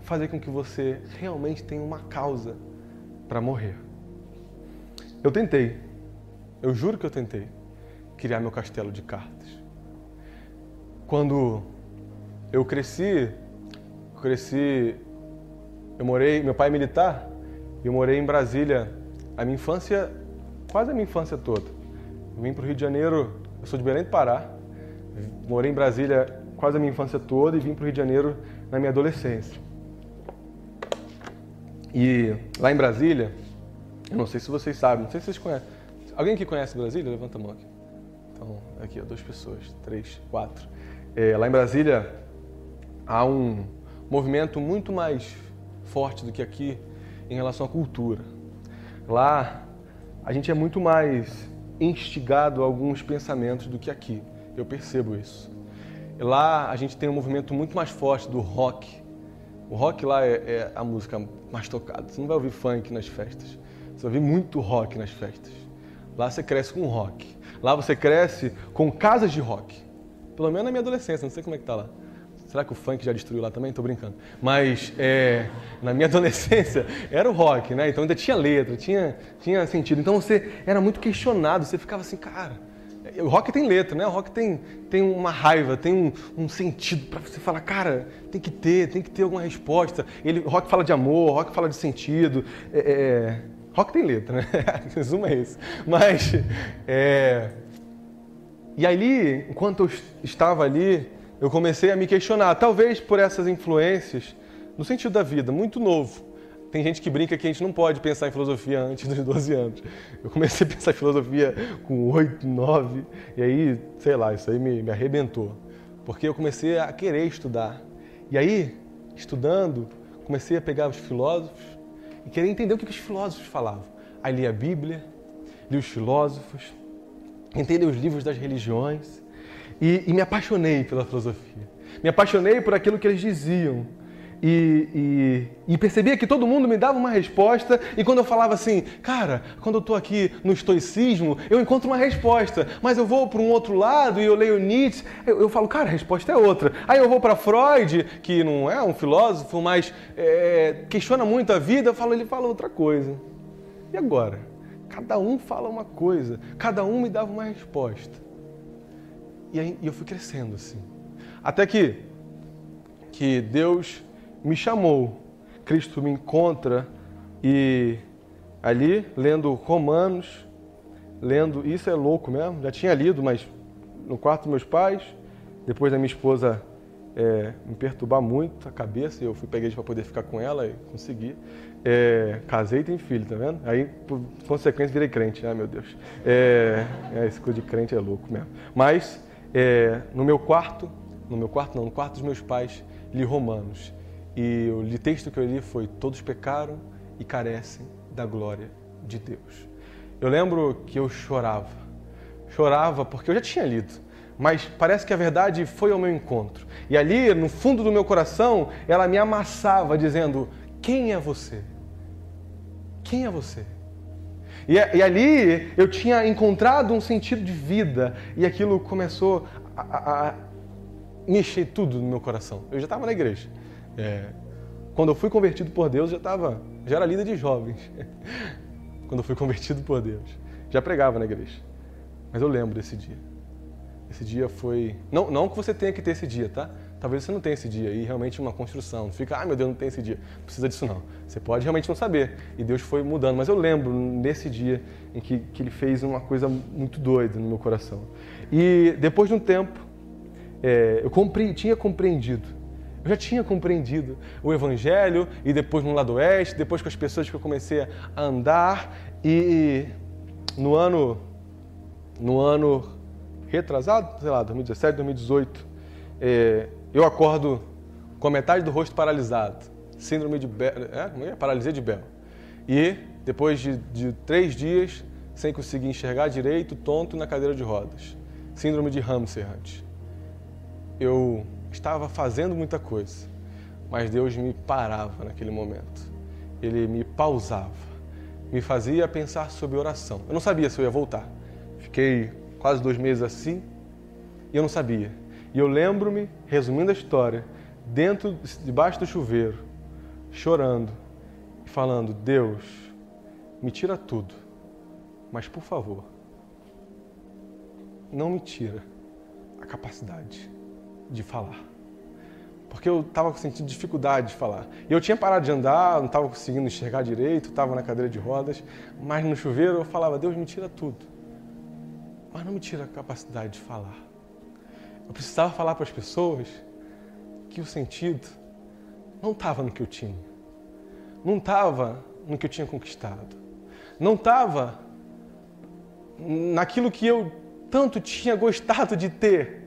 fazer com que você realmente tenha uma causa para morrer. Eu tentei, eu juro que eu tentei criar meu castelo de cartas. Quando eu cresci, cresci, eu morei, meu pai é militar, eu morei em Brasília a minha infância, quase a minha infância toda. Vim para o Rio de Janeiro, eu sou de Belém do Pará, morei em Brasília quase a minha infância toda e vim para o Rio de Janeiro na minha adolescência. E lá em Brasília, eu não sei se vocês sabem, não sei se vocês conhecem. Alguém que conhece Brasília? Levanta a mão aqui. Então, aqui, ó, duas pessoas, três, quatro. É, lá em Brasília há um movimento muito mais forte do que aqui em relação à cultura. Lá a gente é muito mais instigado alguns pensamentos do que aqui. Eu percebo isso. Lá a gente tem um movimento muito mais forte do rock. O rock lá é, é a música mais tocada. Você não vai ouvir funk nas festas. Você vai ouvir muito rock nas festas. Lá você cresce com rock. Lá você cresce com casas de rock. Pelo menos na minha adolescência, não sei como é que tá lá. Será que o funk já destruiu lá também? Estou brincando. Mas é, na minha adolescência era o rock, né? Então ainda tinha letra, tinha, tinha sentido. Então você era muito questionado, você ficava assim, cara. O rock tem letra, né? O rock tem, tem uma raiva, tem um, um sentido para você falar, cara, tem que ter, tem que ter alguma resposta. Ele, rock fala de amor, rock fala de sentido. É, é, rock tem letra, né? Resumo é esse. Mas, é, e ali, enquanto eu estava ali, eu comecei a me questionar, talvez por essas influências, no sentido da vida, muito novo. Tem gente que brinca que a gente não pode pensar em filosofia antes dos 12 anos. Eu comecei a pensar em filosofia com 8, 9, e aí, sei lá, isso aí me, me arrebentou. Porque eu comecei a querer estudar. E aí, estudando, comecei a pegar os filósofos e querer entender o que os filósofos falavam. Aí li a Bíblia, li os filósofos, entender os livros das religiões e, e, me apaixonei pela filosofia. Me apaixonei por aquilo que eles diziam. E, e, e, percebia que todo mundo me dava uma resposta, e quando eu falava assim, cara, quando eu estou aqui no estoicismo, eu encontro uma resposta, mas eu vou para um outro lado e eu leio Nietzsche, eu, eu falo, cara, a resposta é outra. Aí eu vou para Freud, que não é um filósofo, mas é, questiona muito a vida, eu falo, ele fala outra coisa. E agora? Cada um fala uma coisa, cada um me dava uma resposta. E aí eu fui crescendo assim. Até que, que Deus me chamou, Cristo me encontra e ali, lendo Romanos, lendo, isso é louco mesmo, já tinha lido, mas no quarto dos meus pais, depois da minha esposa é, me perturbar muito a cabeça, eu fui peguei para poder ficar com ela e consegui. É, casei e tenho filho, tá vendo? Aí, por consequência, virei crente. Ai, meu Deus. É, é, esse coisa de crente é louco mesmo. Mas é, no meu quarto, no meu quarto não, no quarto dos meus pais, li Romanos. E o texto que eu li foi: Todos pecaram e carecem da glória de Deus. Eu lembro que eu chorava. Chorava porque eu já tinha lido, mas parece que a verdade foi ao meu encontro. E ali, no fundo do meu coração, ela me amassava, dizendo: Quem é você? Quem é você? E, e, ali eu tinha encontrado um sentido de vida e aquilo começou a, a, a mexer tudo no meu coração. Eu já estava na igreja. É, quando eu fui convertido por Deus, já estava, já era líder de jovens. quando eu fui convertido por Deus, já pregava na igreja. Mas eu lembro desse dia. Esse dia foi, não, não que você tenha que ter esse dia, tá? Talvez você não tenha esse dia e realmente uma construção. Não fica, ah, meu Deus, não tem esse dia. Não precisa disso não. Você pode realmente não saber. E Deus foi mudando. Mas eu lembro nesse dia em que, que Ele fez uma coisa muito doida no meu coração. E depois de um tempo, é, eu compre, tinha compreendido. Eu já tinha compreendido o Evangelho e depois no lado oeste, depois com as pessoas que eu comecei a andar e no ano, no ano retrasado, sei lá, 2017, 2018, é, eu acordo com metade do rosto paralisado, síndrome de Bell, é? é? paralisia de Bell. E depois de, de três dias sem conseguir enxergar direito, tonto na cadeira de rodas, síndrome de Hamsterhand. Eu estava fazendo muita coisa, mas Deus me parava naquele momento. Ele me pausava, me fazia pensar sobre oração. Eu não sabia se eu ia voltar. Fiquei quase dois meses assim e eu não sabia. E eu lembro-me, resumindo a história, dentro, debaixo do chuveiro, chorando e falando: Deus, me tira tudo, mas por favor, não me tira a capacidade de falar. Porque eu estava sentindo dificuldade de falar. Eu tinha parado de andar, não estava conseguindo enxergar direito, estava na cadeira de rodas, mas no chuveiro eu falava: Deus, me tira tudo, mas não me tira a capacidade de falar. Eu precisava falar para as pessoas que o sentido não estava no que eu tinha, não estava no que eu tinha conquistado, não estava naquilo que eu tanto tinha gostado de ter,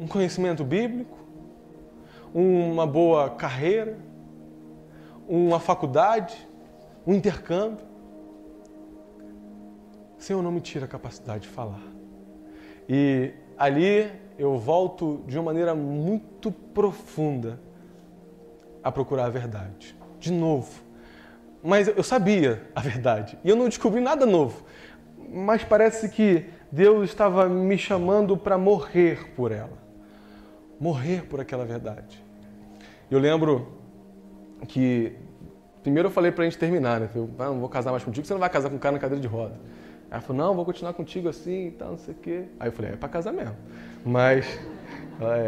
um conhecimento bíblico, uma boa carreira, uma faculdade, um intercâmbio. Senhor, não me tira a capacidade de falar. E ali eu volto de uma maneira muito profunda a procurar a verdade. De novo. Mas eu sabia a verdade e eu não descobri nada novo. Mas parece que Deus estava me chamando para morrer por ela. Morrer por aquela verdade. Eu lembro que primeiro eu falei para a gente terminar, né? Eu ah, não vou casar mais contigo, você não vai casar com um cara na cadeira de roda. Ela falou, não, vou continuar contigo assim e tal, não sei o quê. Aí eu falei, é para casar mesmo. Mas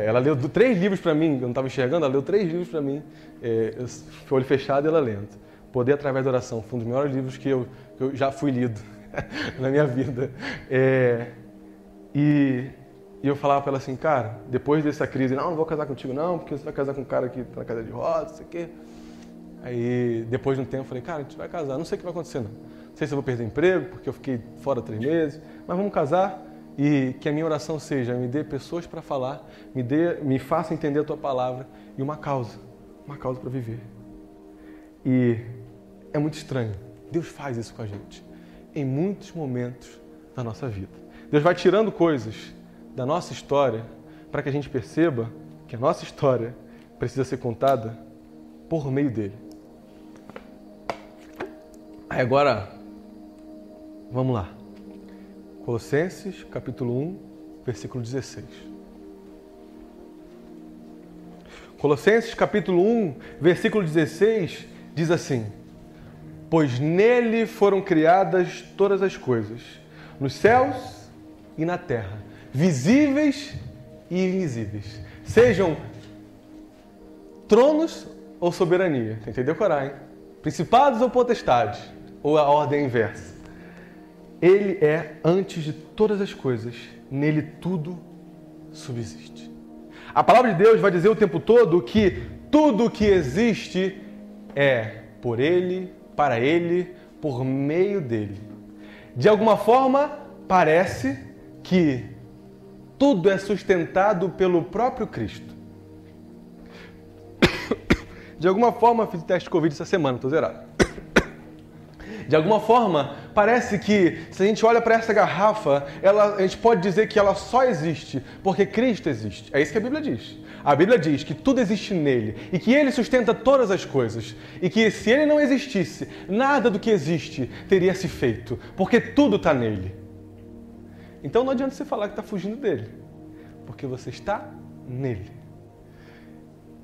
ela leu três livros para mim, eu não estava enxergando, ela leu três livros para mim, é, olho fechado e ela lendo. Poder através da oração, foi um dos melhores livros que eu, que eu já fui lido na minha vida. É, e, e, eu falava para ela assim, cara, depois dessa crise, não, não vou casar contigo não, porque você vai casar com um cara que está na cadeira de rodas, não sei o quê. Aí, depois de um tempo, eu falei, cara, a gente vai casar, não sei o que vai acontecer não. Sei se eu vou perder emprego, porque eu fiquei fora três meses, mas vamos casar e que a minha oração seja, me dê pessoas para falar, me, dê, me faça entender a tua palavra e uma causa, uma causa para viver. E é muito estranho. Deus faz isso com a gente em muitos momentos da nossa vida. Deus vai tirando coisas da nossa história para que a gente perceba que a nossa história precisa ser contada por meio dele. Aí agora, vamos lá. Colossenses, capítulo 1, versículo 16. Colossenses, capítulo 1, versículo 16, diz assim: Pois nele foram criadas todas as coisas, nos céus e na terra, visíveis e invisíveis, sejam tronos ou soberania. Tentei decorar, hein? Principados ou potestades, ou a ordem inversa. Ele é antes de todas as coisas, nele tudo subsiste. A palavra de Deus vai dizer o tempo todo que tudo que existe é por ele, para ele, por meio dele. De alguma forma, parece que tudo é sustentado pelo próprio Cristo. De alguma forma, fiz teste de Covid essa semana, estou zerado. De alguma forma, parece que se a gente olha para essa garrafa, ela, a gente pode dizer que ela só existe porque Cristo existe. É isso que a Bíblia diz. A Bíblia diz que tudo existe nele e que ele sustenta todas as coisas. E que se ele não existisse, nada do que existe teria se feito, porque tudo está nele. Então não adianta você falar que está fugindo dele, porque você está nele.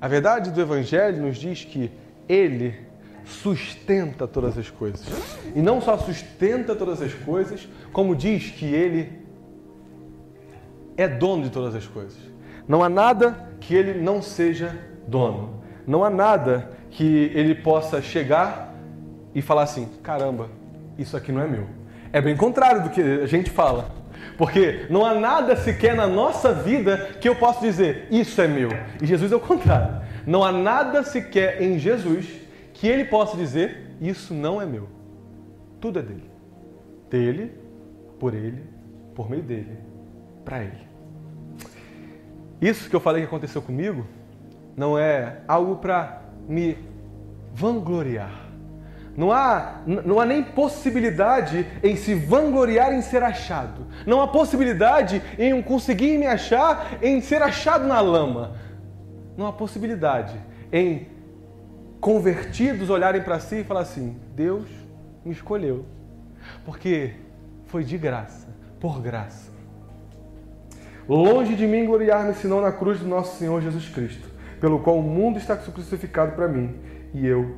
A verdade do Evangelho nos diz que ele sustenta todas as coisas. E não só sustenta todas as coisas, como diz que ele é dono de todas as coisas. Não há nada que ele não seja dono. Não há nada que ele possa chegar e falar assim: caramba, isso aqui não é meu. É bem contrário do que a gente fala. Porque não há nada sequer na nossa vida que eu possa dizer, isso é meu. E Jesus é o contrário. Não há nada sequer em Jesus que ele possa dizer: Isso não é meu. Tudo é dele. Dele, por ele, por meio dele, para ele. Isso que eu falei que aconteceu comigo não é algo para me vangloriar. Não há, não há nem possibilidade em se vangloriar em ser achado. Não há possibilidade em conseguir me achar em ser achado na lama. Não há possibilidade em convertidos olharem para si e falar assim: Deus me escolheu. Porque foi de graça, por graça. Longe de mim gloriar-me senão na cruz do nosso Senhor Jesus Cristo, pelo qual o mundo está crucificado para mim e eu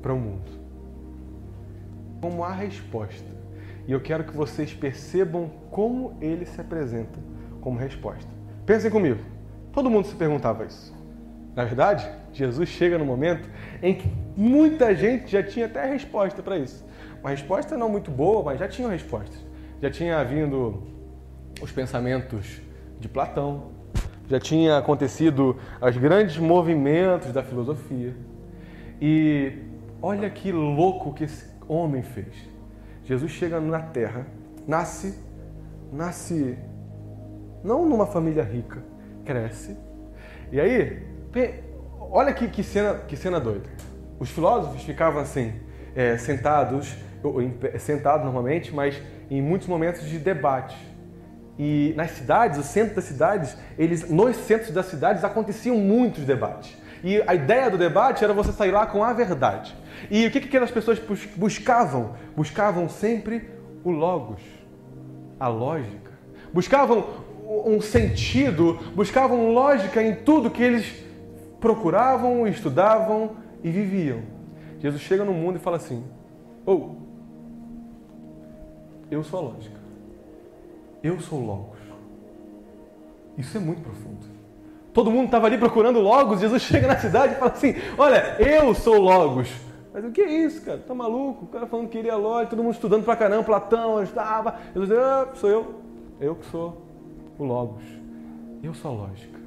para o mundo. Como a resposta. E eu quero que vocês percebam como ele se apresenta como resposta. Pensem comigo. Todo mundo se perguntava isso. Na verdade, Jesus chega no momento em que muita gente já tinha até resposta para isso. Uma resposta não muito boa, mas já tinham respostas. Já tinha vindo os pensamentos de Platão, já tinha acontecido os grandes movimentos da filosofia. E olha que louco que esse homem fez. Jesus chega na terra, nasce, nasce não numa família rica, cresce. E aí, olha que, que, cena, que cena doida. Os filósofos ficavam assim, é, sentados, sentados normalmente, mas em muitos momentos de debate. E nas cidades, o centro das cidades, eles, nos centros das cidades aconteciam muitos debates. E a ideia do debate era você sair lá com a verdade. E o que, que aquelas pessoas buscavam? Buscavam sempre o logos, a lógica. Buscavam um sentido, buscavam lógica em tudo que eles procuravam, estudavam e viviam. Jesus chega no mundo e fala assim: Ou, oh, eu sou a lógica. Eu sou Logos. Isso é muito profundo. Todo mundo estava ali procurando Logos, Jesus chega na cidade e fala assim: Olha, eu sou Logos. Mas o que é isso, cara? Tá maluco? O cara falando que queria lógica, todo mundo estudando pra caramba, Platão, estava. Jesus ah, sou eu. Eu que sou o Logos. Eu sou a lógica.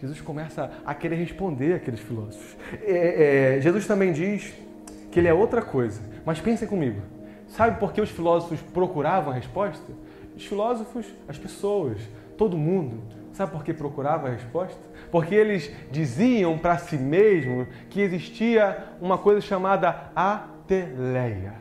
Jesus começa a querer responder aqueles filósofos. É, é, Jesus também diz que ele é outra coisa. Mas pensem comigo. Sabe por que os filósofos procuravam a resposta? Os filósofos, as pessoas, todo mundo, sabe por que procurava a resposta? Porque eles diziam para si mesmos que existia uma coisa chamada ateleia,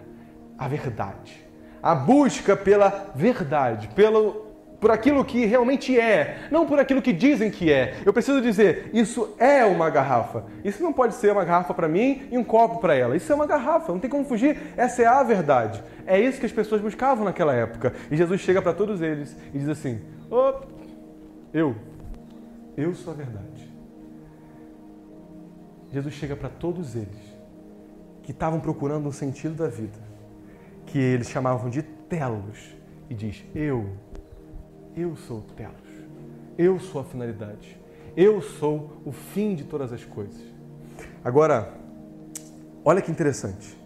a verdade. A busca pela verdade, pelo por aquilo que realmente é, não por aquilo que dizem que é. Eu preciso dizer, isso é uma garrafa. Isso não pode ser uma garrafa para mim e um copo para ela. Isso é uma garrafa, não tem como fugir. Essa é a verdade. É isso que as pessoas buscavam naquela época. E Jesus chega para todos eles e diz assim: oh, Eu, eu sou a verdade. Jesus chega para todos eles que estavam procurando um sentido da vida, que eles chamavam de telos, e diz: Eu eu sou o telos. Eu sou a finalidade. Eu sou o fim de todas as coisas. Agora, olha que interessante.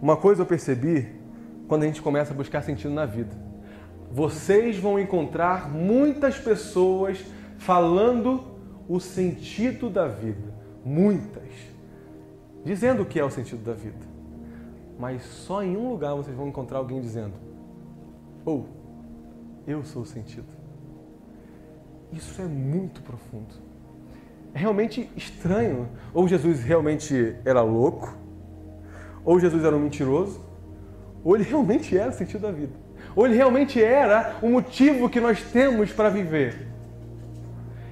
Uma coisa eu percebi quando a gente começa a buscar sentido na vida. Vocês vão encontrar muitas pessoas falando o sentido da vida. Muitas. Dizendo o que é o sentido da vida. Mas só em um lugar vocês vão encontrar alguém dizendo: Ou. Oh, eu sou o sentido. Isso é muito profundo. É realmente estranho. Ou Jesus realmente era louco, ou Jesus era um mentiroso, ou ele realmente era o sentido da vida. Ou ele realmente era o motivo que nós temos para viver.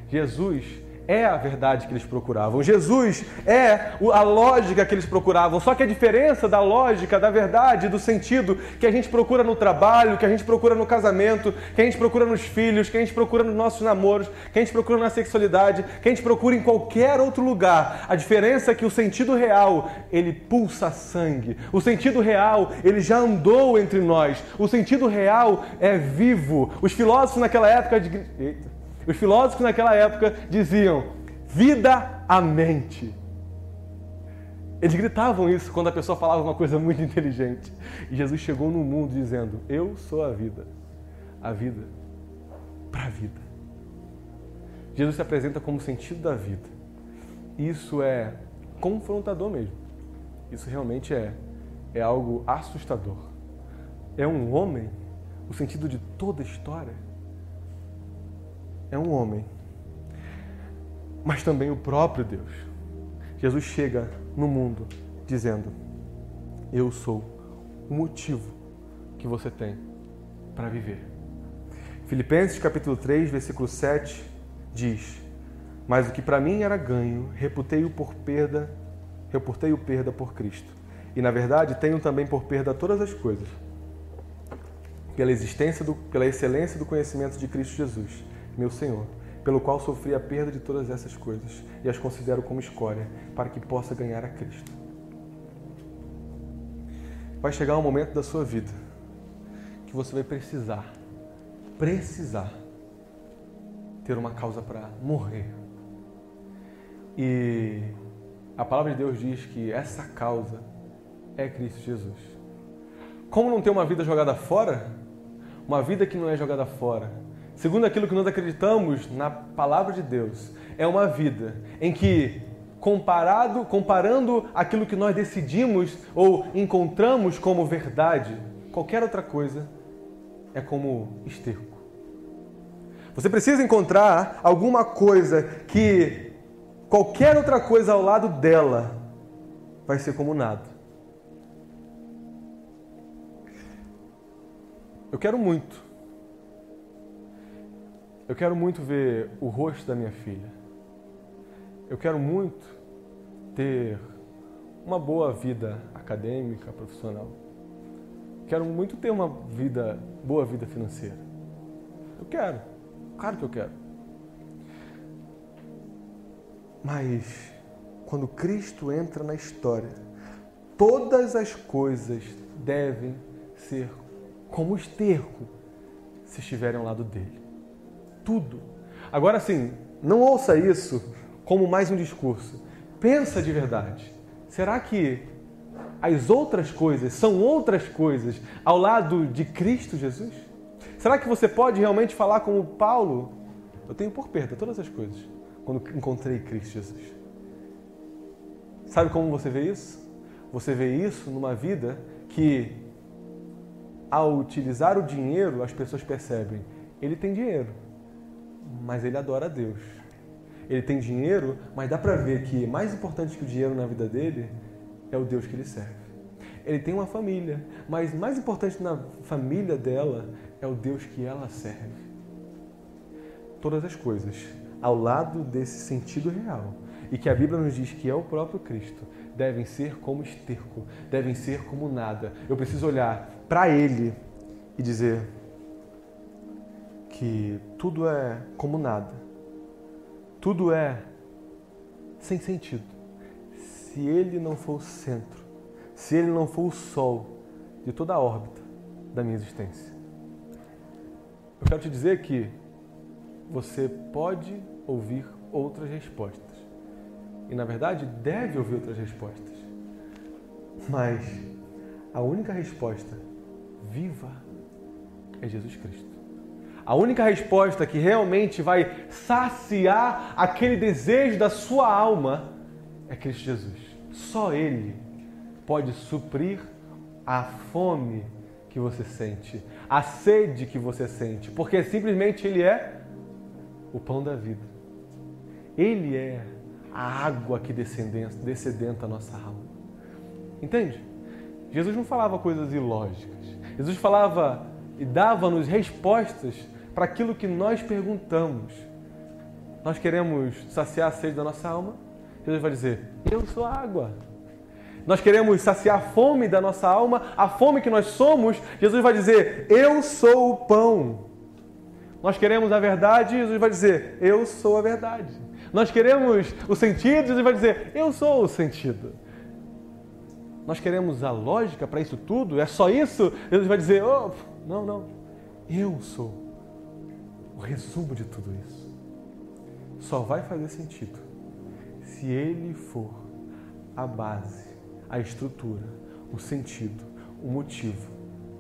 Jesus é a verdade que eles procuravam. Jesus é a lógica que eles procuravam. Só que a diferença da lógica, da verdade, do sentido que a gente procura no trabalho, que a gente procura no casamento, que a gente procura nos filhos, que a gente procura nos nossos namoros, que a gente procura na sexualidade, que a gente procura em qualquer outro lugar. A diferença é que o sentido real, ele pulsa sangue. O sentido real, ele já andou entre nós. O sentido real é vivo. Os filósofos naquela época de... Eita os filósofos naquela época diziam: vida à mente. Eles gritavam isso quando a pessoa falava uma coisa muito inteligente. E Jesus chegou no mundo dizendo: Eu sou a vida. A vida para a vida. Jesus se apresenta como sentido da vida. Isso é confrontador mesmo. Isso realmente é, é algo assustador. É um homem, o sentido de toda a história é um homem, mas também o próprio Deus. Jesus chega no mundo dizendo: Eu sou o motivo que você tem para viver. Filipenses capítulo 3, versículo 7 diz: Mas o que para mim era ganho, reputei-o por perda, reputei-o perda por Cristo. E na verdade tenho também por perda todas as coisas, pela existência do, pela excelência do conhecimento de Cristo Jesus meu Senhor, pelo qual sofri a perda de todas essas coisas e as considero como escória, para que possa ganhar a Cristo. Vai chegar um momento da sua vida que você vai precisar, precisar ter uma causa para morrer. E a palavra de Deus diz que essa causa é Cristo Jesus. Como não ter uma vida jogada fora? Uma vida que não é jogada fora segundo aquilo que nós acreditamos na palavra de Deus, é uma vida em que comparado, comparando aquilo que nós decidimos ou encontramos como verdade, qualquer outra coisa é como esterco. Você precisa encontrar alguma coisa que qualquer outra coisa ao lado dela vai ser como nada. Eu quero muito. Eu quero muito ver o rosto da minha filha. Eu quero muito ter uma boa vida acadêmica, profissional. Quero muito ter uma vida, boa vida financeira. Eu quero. Claro que eu quero. Mas quando Cristo entra na história, todas as coisas devem ser como esterco se estiverem ao lado dele. Tudo. Agora sim, não ouça isso como mais um discurso. Pensa de verdade. Será que as outras coisas são outras coisas ao lado de Cristo Jesus? Será que você pode realmente falar como Paulo? Eu tenho por perda todas as coisas quando encontrei Cristo Jesus. Sabe como você vê isso? Você vê isso numa vida que, ao utilizar o dinheiro, as pessoas percebem: ele tem dinheiro, mas ele adora a Deus. Ele tem dinheiro, mas dá para ver que mais importante que o dinheiro na vida dele é o Deus que ele serve. Ele tem uma família, mas mais importante na família dela é o Deus que ela serve. Todas as coisas ao lado desse sentido real e que a Bíblia nos diz que é o próprio Cristo devem ser como esterco, devem ser como nada. Eu preciso olhar para Ele e dizer que tudo é como nada, tudo é sem sentido. Se Ele não for o centro, se Ele não for o sol de toda a órbita da minha existência. Eu quero te dizer que você pode ouvir outras respostas. E na verdade deve ouvir outras respostas. Mas a única resposta viva é Jesus Cristo. A única resposta que realmente vai saciar aquele desejo da sua alma é Cristo Jesus. Só Ele pode suprir a fome que você sente, a sede que você sente, porque simplesmente Ele é o pão da vida. Ele é a água que descedenta a nossa alma. Entende? Jesus não falava coisas ilógicas. Jesus falava e dava-nos respostas para aquilo que nós perguntamos. Nós queremos saciar a sede da nossa alma? Jesus vai dizer: Eu sou a água. Nós queremos saciar a fome da nossa alma, a fome que nós somos, Jesus vai dizer: Eu sou o pão. Nós queremos a verdade, Jesus vai dizer: Eu sou a verdade. Nós queremos o sentido, Jesus vai dizer: Eu sou o sentido. Nós queremos a lógica para isso tudo? É só isso? Jesus vai dizer: oh, Não, não. Eu sou o resumo de tudo isso. Só vai fazer sentido se ele for a base a estrutura, o sentido, o motivo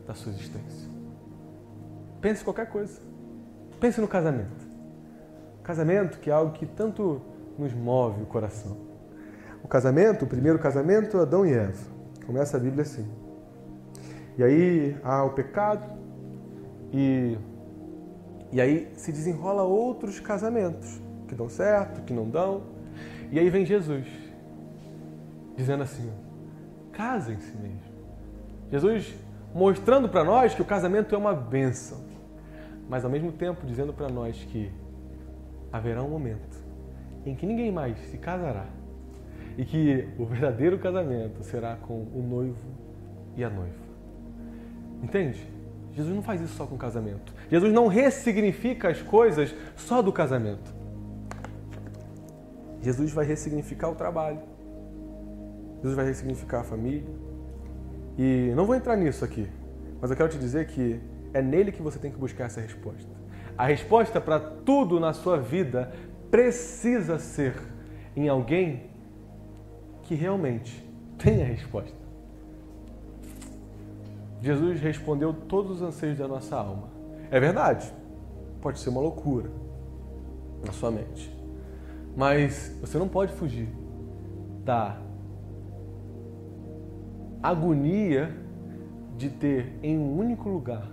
da sua existência. Pense em qualquer coisa. Pense no casamento. Casamento que é algo que tanto nos move o coração. O casamento, o primeiro casamento, Adão e Eva. Começa a Bíblia assim. E aí há o pecado e e aí se desenrola outros casamentos que dão certo, que não dão. E aí vem Jesus dizendo assim: casem-se mesmo. Jesus mostrando para nós que o casamento é uma bênção, mas ao mesmo tempo dizendo para nós que haverá um momento em que ninguém mais se casará e que o verdadeiro casamento será com o noivo e a noiva. Entende? Jesus não faz isso só com casamento. Jesus não ressignifica as coisas só do casamento. Jesus vai ressignificar o trabalho. Jesus vai ressignificar a família. E não vou entrar nisso aqui, mas eu quero te dizer que é nele que você tem que buscar essa resposta. A resposta para tudo na sua vida precisa ser em alguém que realmente tem a resposta. Jesus respondeu todos os anseios da nossa alma. É verdade, pode ser uma loucura na sua mente, mas você não pode fugir da agonia de ter em um único lugar,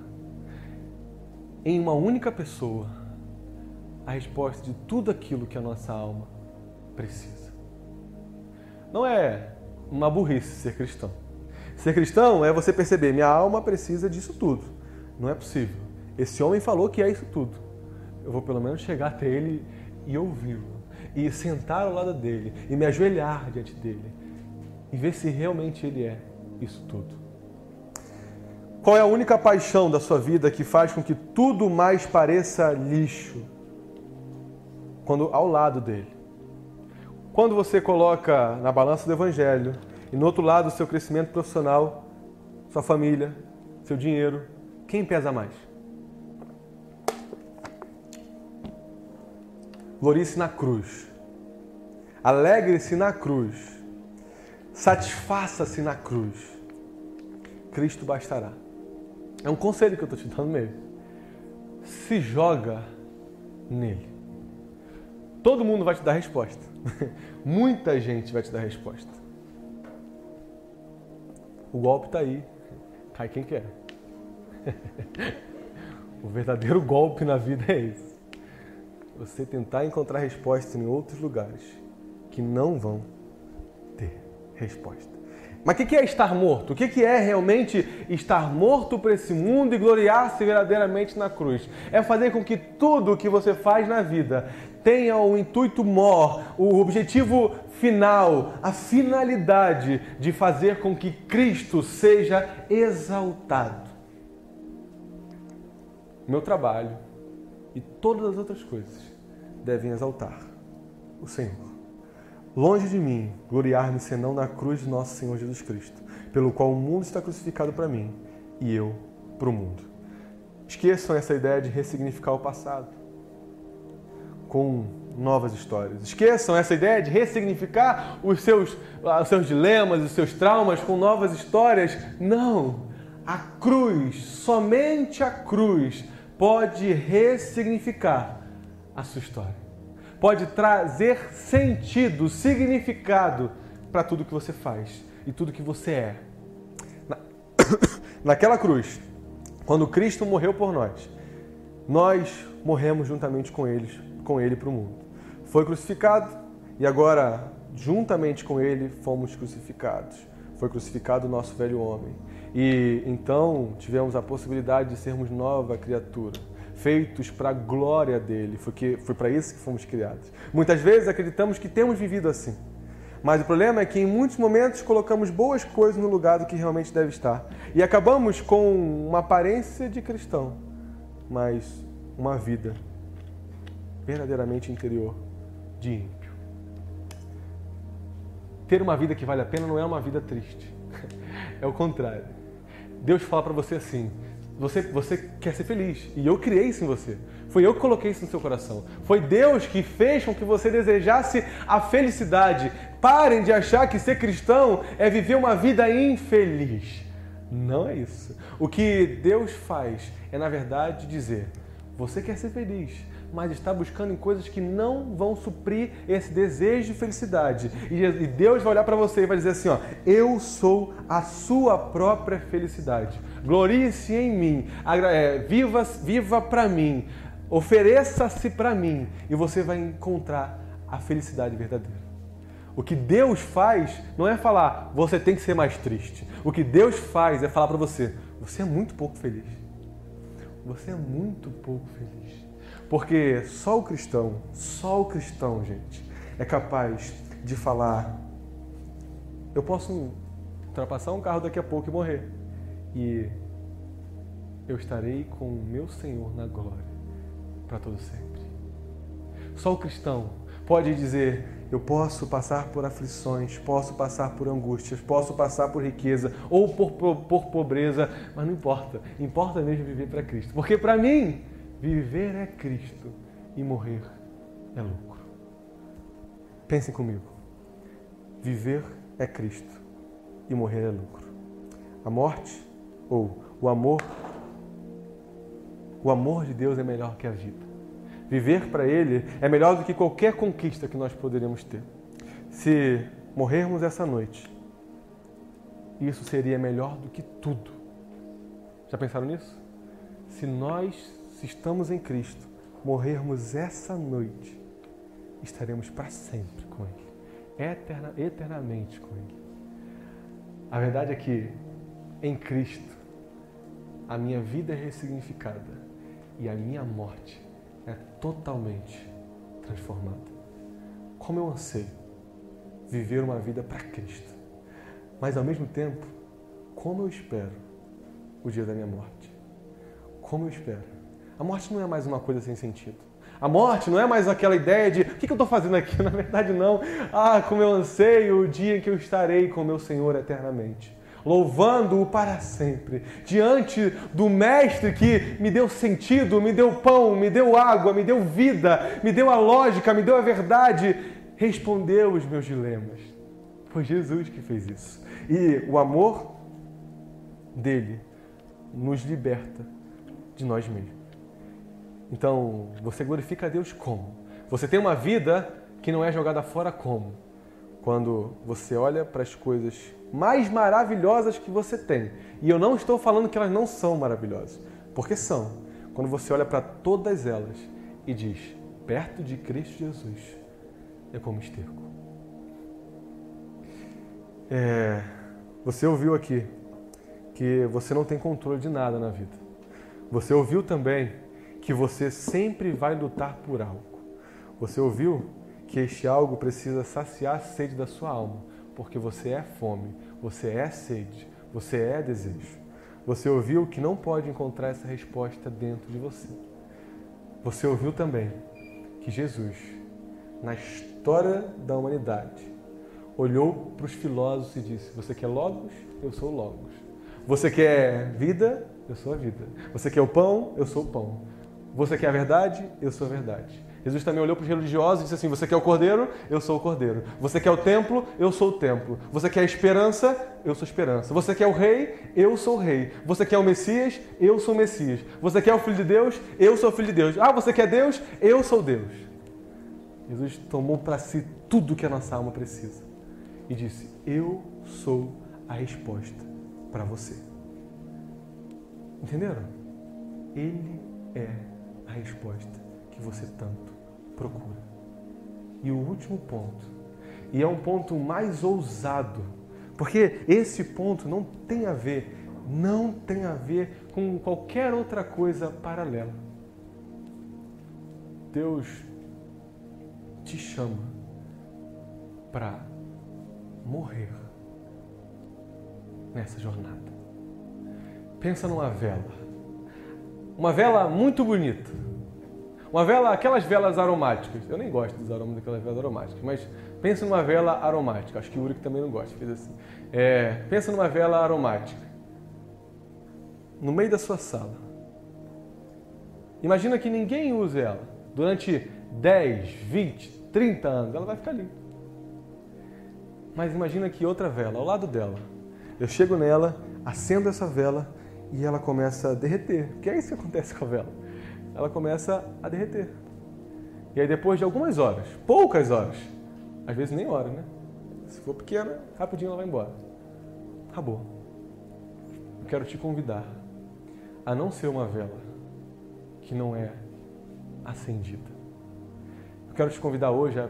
em uma única pessoa, a resposta de tudo aquilo que a nossa alma precisa. Não é uma burrice ser cristão. Ser cristão é você perceber, minha alma precisa disso tudo. Não é possível. Esse homem falou que é isso tudo. Eu vou pelo menos chegar até ele e ouvi-lo. E sentar ao lado dele. E me ajoelhar diante dele. E ver se realmente ele é isso tudo. Qual é a única paixão da sua vida que faz com que tudo mais pareça lixo? Quando ao lado dele. Quando você coloca na balança do evangelho e no outro lado o seu crescimento profissional, sua família, seu dinheiro, quem pesa mais? Glorice na cruz. Alegre-se na cruz. Satisfaça-se na cruz. Cristo bastará. É um conselho que eu estou te dando mesmo. Se joga nele. Todo mundo vai te dar resposta. Muita gente vai te dar resposta. O golpe está aí. Cai quem quer. o verdadeiro golpe na vida é esse. Você tentar encontrar resposta em outros lugares que não vão ter resposta. Mas o que é estar morto? O que é realmente estar morto para esse mundo e gloriar-se verdadeiramente na cruz? É fazer com que tudo o que você faz na vida tenha o intuito maior, o objetivo final, a finalidade de fazer com que Cristo seja exaltado. Meu trabalho e todas as outras coisas devem exaltar o Senhor. Longe de mim gloriar-me senão na cruz de nosso Senhor Jesus Cristo, pelo qual o mundo está crucificado para mim e eu para o mundo. Esqueçam essa ideia de ressignificar o passado com novas histórias. Esqueçam essa ideia de ressignificar os seus, os seus dilemas, os seus traumas com novas histórias. Não! A cruz, somente a cruz, pode ressignificar a sua história pode trazer sentido, significado para tudo que você faz e tudo que você é. Na... Naquela cruz, quando Cristo morreu por nós, nós morremos juntamente com eles, com ele para o mundo. Foi crucificado e agora juntamente com ele fomos crucificados. Foi crucificado o nosso velho homem. E então tivemos a possibilidade de sermos nova criatura feitos para a glória dele. Foi, que, foi para isso que fomos criados. Muitas vezes acreditamos que temos vivido assim. Mas o problema é que em muitos momentos colocamos boas coisas no lugar do que realmente deve estar. E acabamos com uma aparência de cristão, mas uma vida verdadeiramente interior de ímpio. Ter uma vida que vale a pena não é uma vida triste. É o contrário. Deus fala para você assim: você, você quer ser feliz. E eu criei isso em você. Foi eu que coloquei isso no seu coração. Foi Deus que fez com que você desejasse a felicidade. Parem de achar que ser cristão é viver uma vida infeliz. Não é isso. O que Deus faz é, na verdade, dizer: você quer ser feliz mas está buscando em coisas que não vão suprir esse desejo de felicidade. E Deus vai olhar para você e vai dizer assim: ó, eu sou a sua própria felicidade. Glorie-se em mim, é, viva, viva para mim, ofereça-se para mim e você vai encontrar a felicidade verdadeira. O que Deus faz não é falar, você tem que ser mais triste. O que Deus faz é falar para você, você é muito pouco feliz. Você é muito pouco feliz. Porque só o cristão, só o cristão, gente, é capaz de falar: eu posso ultrapassar um carro daqui a pouco e morrer. E eu estarei com o meu Senhor na glória para todo sempre. Só o cristão pode dizer: eu posso passar por aflições, posso passar por angústias, posso passar por riqueza ou por, por, por pobreza, mas não importa. Importa mesmo viver para Cristo. Porque para mim, Viver é Cristo e morrer é lucro. Pensem comigo. Viver é Cristo e morrer é lucro. A morte ou o amor o amor de Deus é melhor que a vida. Viver para Ele é melhor do que qualquer conquista que nós poderíamos ter. Se morrermos essa noite, isso seria melhor do que tudo. Já pensaram nisso? Se nós se estamos em Cristo, morrermos essa noite, estaremos para sempre com Ele, eterna, eternamente com Ele. A verdade é que em Cristo a minha vida é ressignificada e a minha morte é totalmente transformada. Como eu anseio viver uma vida para Cristo, mas ao mesmo tempo, como eu espero o dia da minha morte. Como eu espero. A morte não é mais uma coisa sem sentido. A morte não é mais aquela ideia de o que eu estou fazendo aqui? Na verdade, não. Ah, como eu anseio o dia em que eu estarei com meu Senhor eternamente louvando-o para sempre, diante do Mestre que me deu sentido, me deu pão, me deu água, me deu vida, me deu a lógica, me deu a verdade, respondeu os meus dilemas. Foi Jesus que fez isso. E o amor dele nos liberta de nós mesmos. Então, você glorifica a Deus como? Você tem uma vida que não é jogada fora como? Quando você olha para as coisas mais maravilhosas que você tem. E eu não estou falando que elas não são maravilhosas, porque são. Quando você olha para todas elas e diz: perto de Cristo Jesus, é como esterco. É, você ouviu aqui que você não tem controle de nada na vida. Você ouviu também que você sempre vai lutar por algo. Você ouviu que este algo precisa saciar a sede da sua alma porque você é fome, você é sede, você é desejo. Você ouviu que não pode encontrar essa resposta dentro de você. Você ouviu também que Jesus, na história da humanidade, olhou para os filósofos e disse: Você quer Logos? Eu sou Logos. Você quer vida? Eu sou a vida. Você quer o pão? Eu sou o pão. Você quer a verdade? Eu sou a verdade. Jesus também olhou para os religiosos e disse assim: Você quer o cordeiro? Eu sou o cordeiro. Você quer o templo? Eu sou o templo. Você quer a esperança? Eu sou a esperança. Você quer o rei? Eu sou o rei. Você quer o Messias? Eu sou o Messias. Você quer o filho de Deus? Eu sou o filho de Deus. Ah, você quer Deus? Eu sou Deus. Jesus tomou para si tudo que a nossa alma precisa e disse: Eu sou a resposta para você. Entenderam? Ele é resposta que você tanto procura. E o último ponto, e é um ponto mais ousado, porque esse ponto não tem a ver, não tem a ver com qualquer outra coisa paralela. Deus te chama para morrer nessa jornada. Pensa numa vela. Uma vela muito bonita uma vela, aquelas velas aromáticas. Eu nem gosto dos aromas daquelas velas aromáticas, mas pensa numa vela aromática. Acho que o Uri também não gosta, fez assim. É, pensa numa vela aromática. No meio da sua sala. Imagina que ninguém use ela. Durante 10, 20, 30 anos, ela vai ficar ali. Mas imagina que outra vela, ao lado dela. Eu chego nela, acendo essa vela e ela começa a derreter. Que é isso que acontece com a vela? Ela começa a derreter. E aí depois de algumas horas, poucas horas, às vezes nem hora, né? Se for pequena, rapidinho ela vai embora. Acabou. Eu quero te convidar a não ser uma vela que não é acendida. Eu quero te convidar hoje a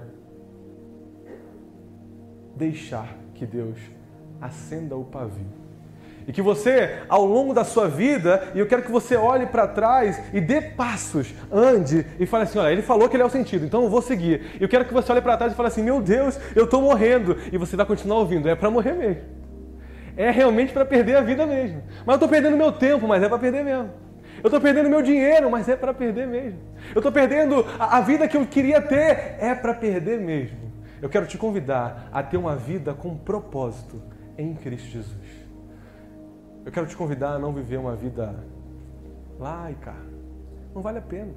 deixar que Deus acenda o pavio e que você, ao longo da sua vida, e eu quero que você olhe para trás e dê passos, ande e fale assim: olha, ele falou que ele é o sentido, então eu vou seguir. E eu quero que você olhe para trás e fale assim: meu Deus, eu estou morrendo. E você vai continuar ouvindo: é para morrer mesmo. É realmente para perder a vida mesmo. Mas eu estou perdendo meu tempo, mas é para perder mesmo. Eu estou perdendo meu dinheiro, mas é para perder mesmo. Eu estou perdendo a, a vida que eu queria ter, é para perder mesmo. Eu quero te convidar a ter uma vida com propósito em Cristo Jesus. Eu quero te convidar a não viver uma vida lá e cá. Não vale a pena.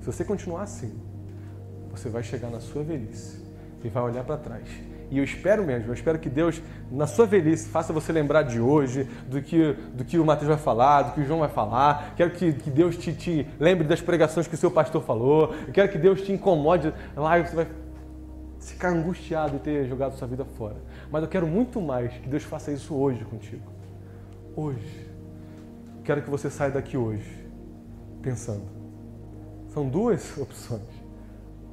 Se você continuar assim, você vai chegar na sua velhice e vai olhar para trás. E eu espero mesmo, eu espero que Deus, na sua velhice, faça você lembrar de hoje, do que, do que o Mateus vai falar, do que o João vai falar. Quero que, que Deus te, te lembre das pregações que o seu pastor falou. Eu quero que Deus te incomode lá e você vai ficar angustiado e ter jogado sua vida fora. Mas eu quero muito mais que Deus faça isso hoje contigo. Hoje. Quero que você saia daqui hoje pensando: São duas opções.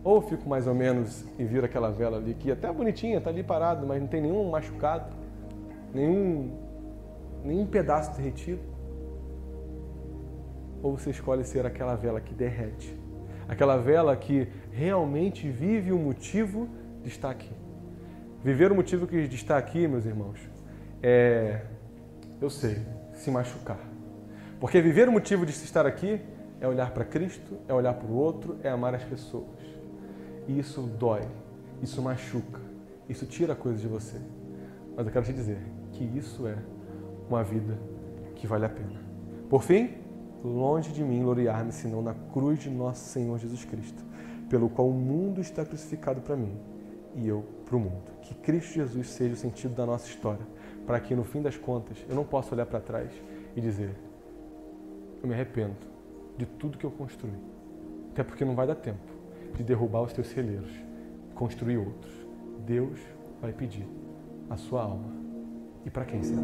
Ou fico mais ou menos e viro aquela vela ali, que até é bonitinha, tá ali parado, mas não tem nenhum machucado, nenhum, nenhum pedaço derretido. Ou você escolhe ser aquela vela que derrete, aquela vela que realmente vive o motivo de estar aqui. Viver o motivo de estar aqui, meus irmãos, é, eu sei, se machucar. Porque viver o motivo de estar aqui é olhar para Cristo, é olhar para o outro, é amar as pessoas. E isso dói, isso machuca, isso tira coisas de você. Mas eu quero te dizer que isso é uma vida que vale a pena. Por fim, longe de mim gloriar-me senão na cruz de nosso Senhor Jesus Cristo, pelo qual o mundo está crucificado para mim e eu para o mundo. Que Cristo Jesus seja o sentido da nossa história, para que no fim das contas eu não possa olhar para trás e dizer: eu me arrependo de tudo que eu construí. Até porque não vai dar tempo de derrubar os teus celeiros e construir outros. Deus vai pedir a sua alma. E para quem será?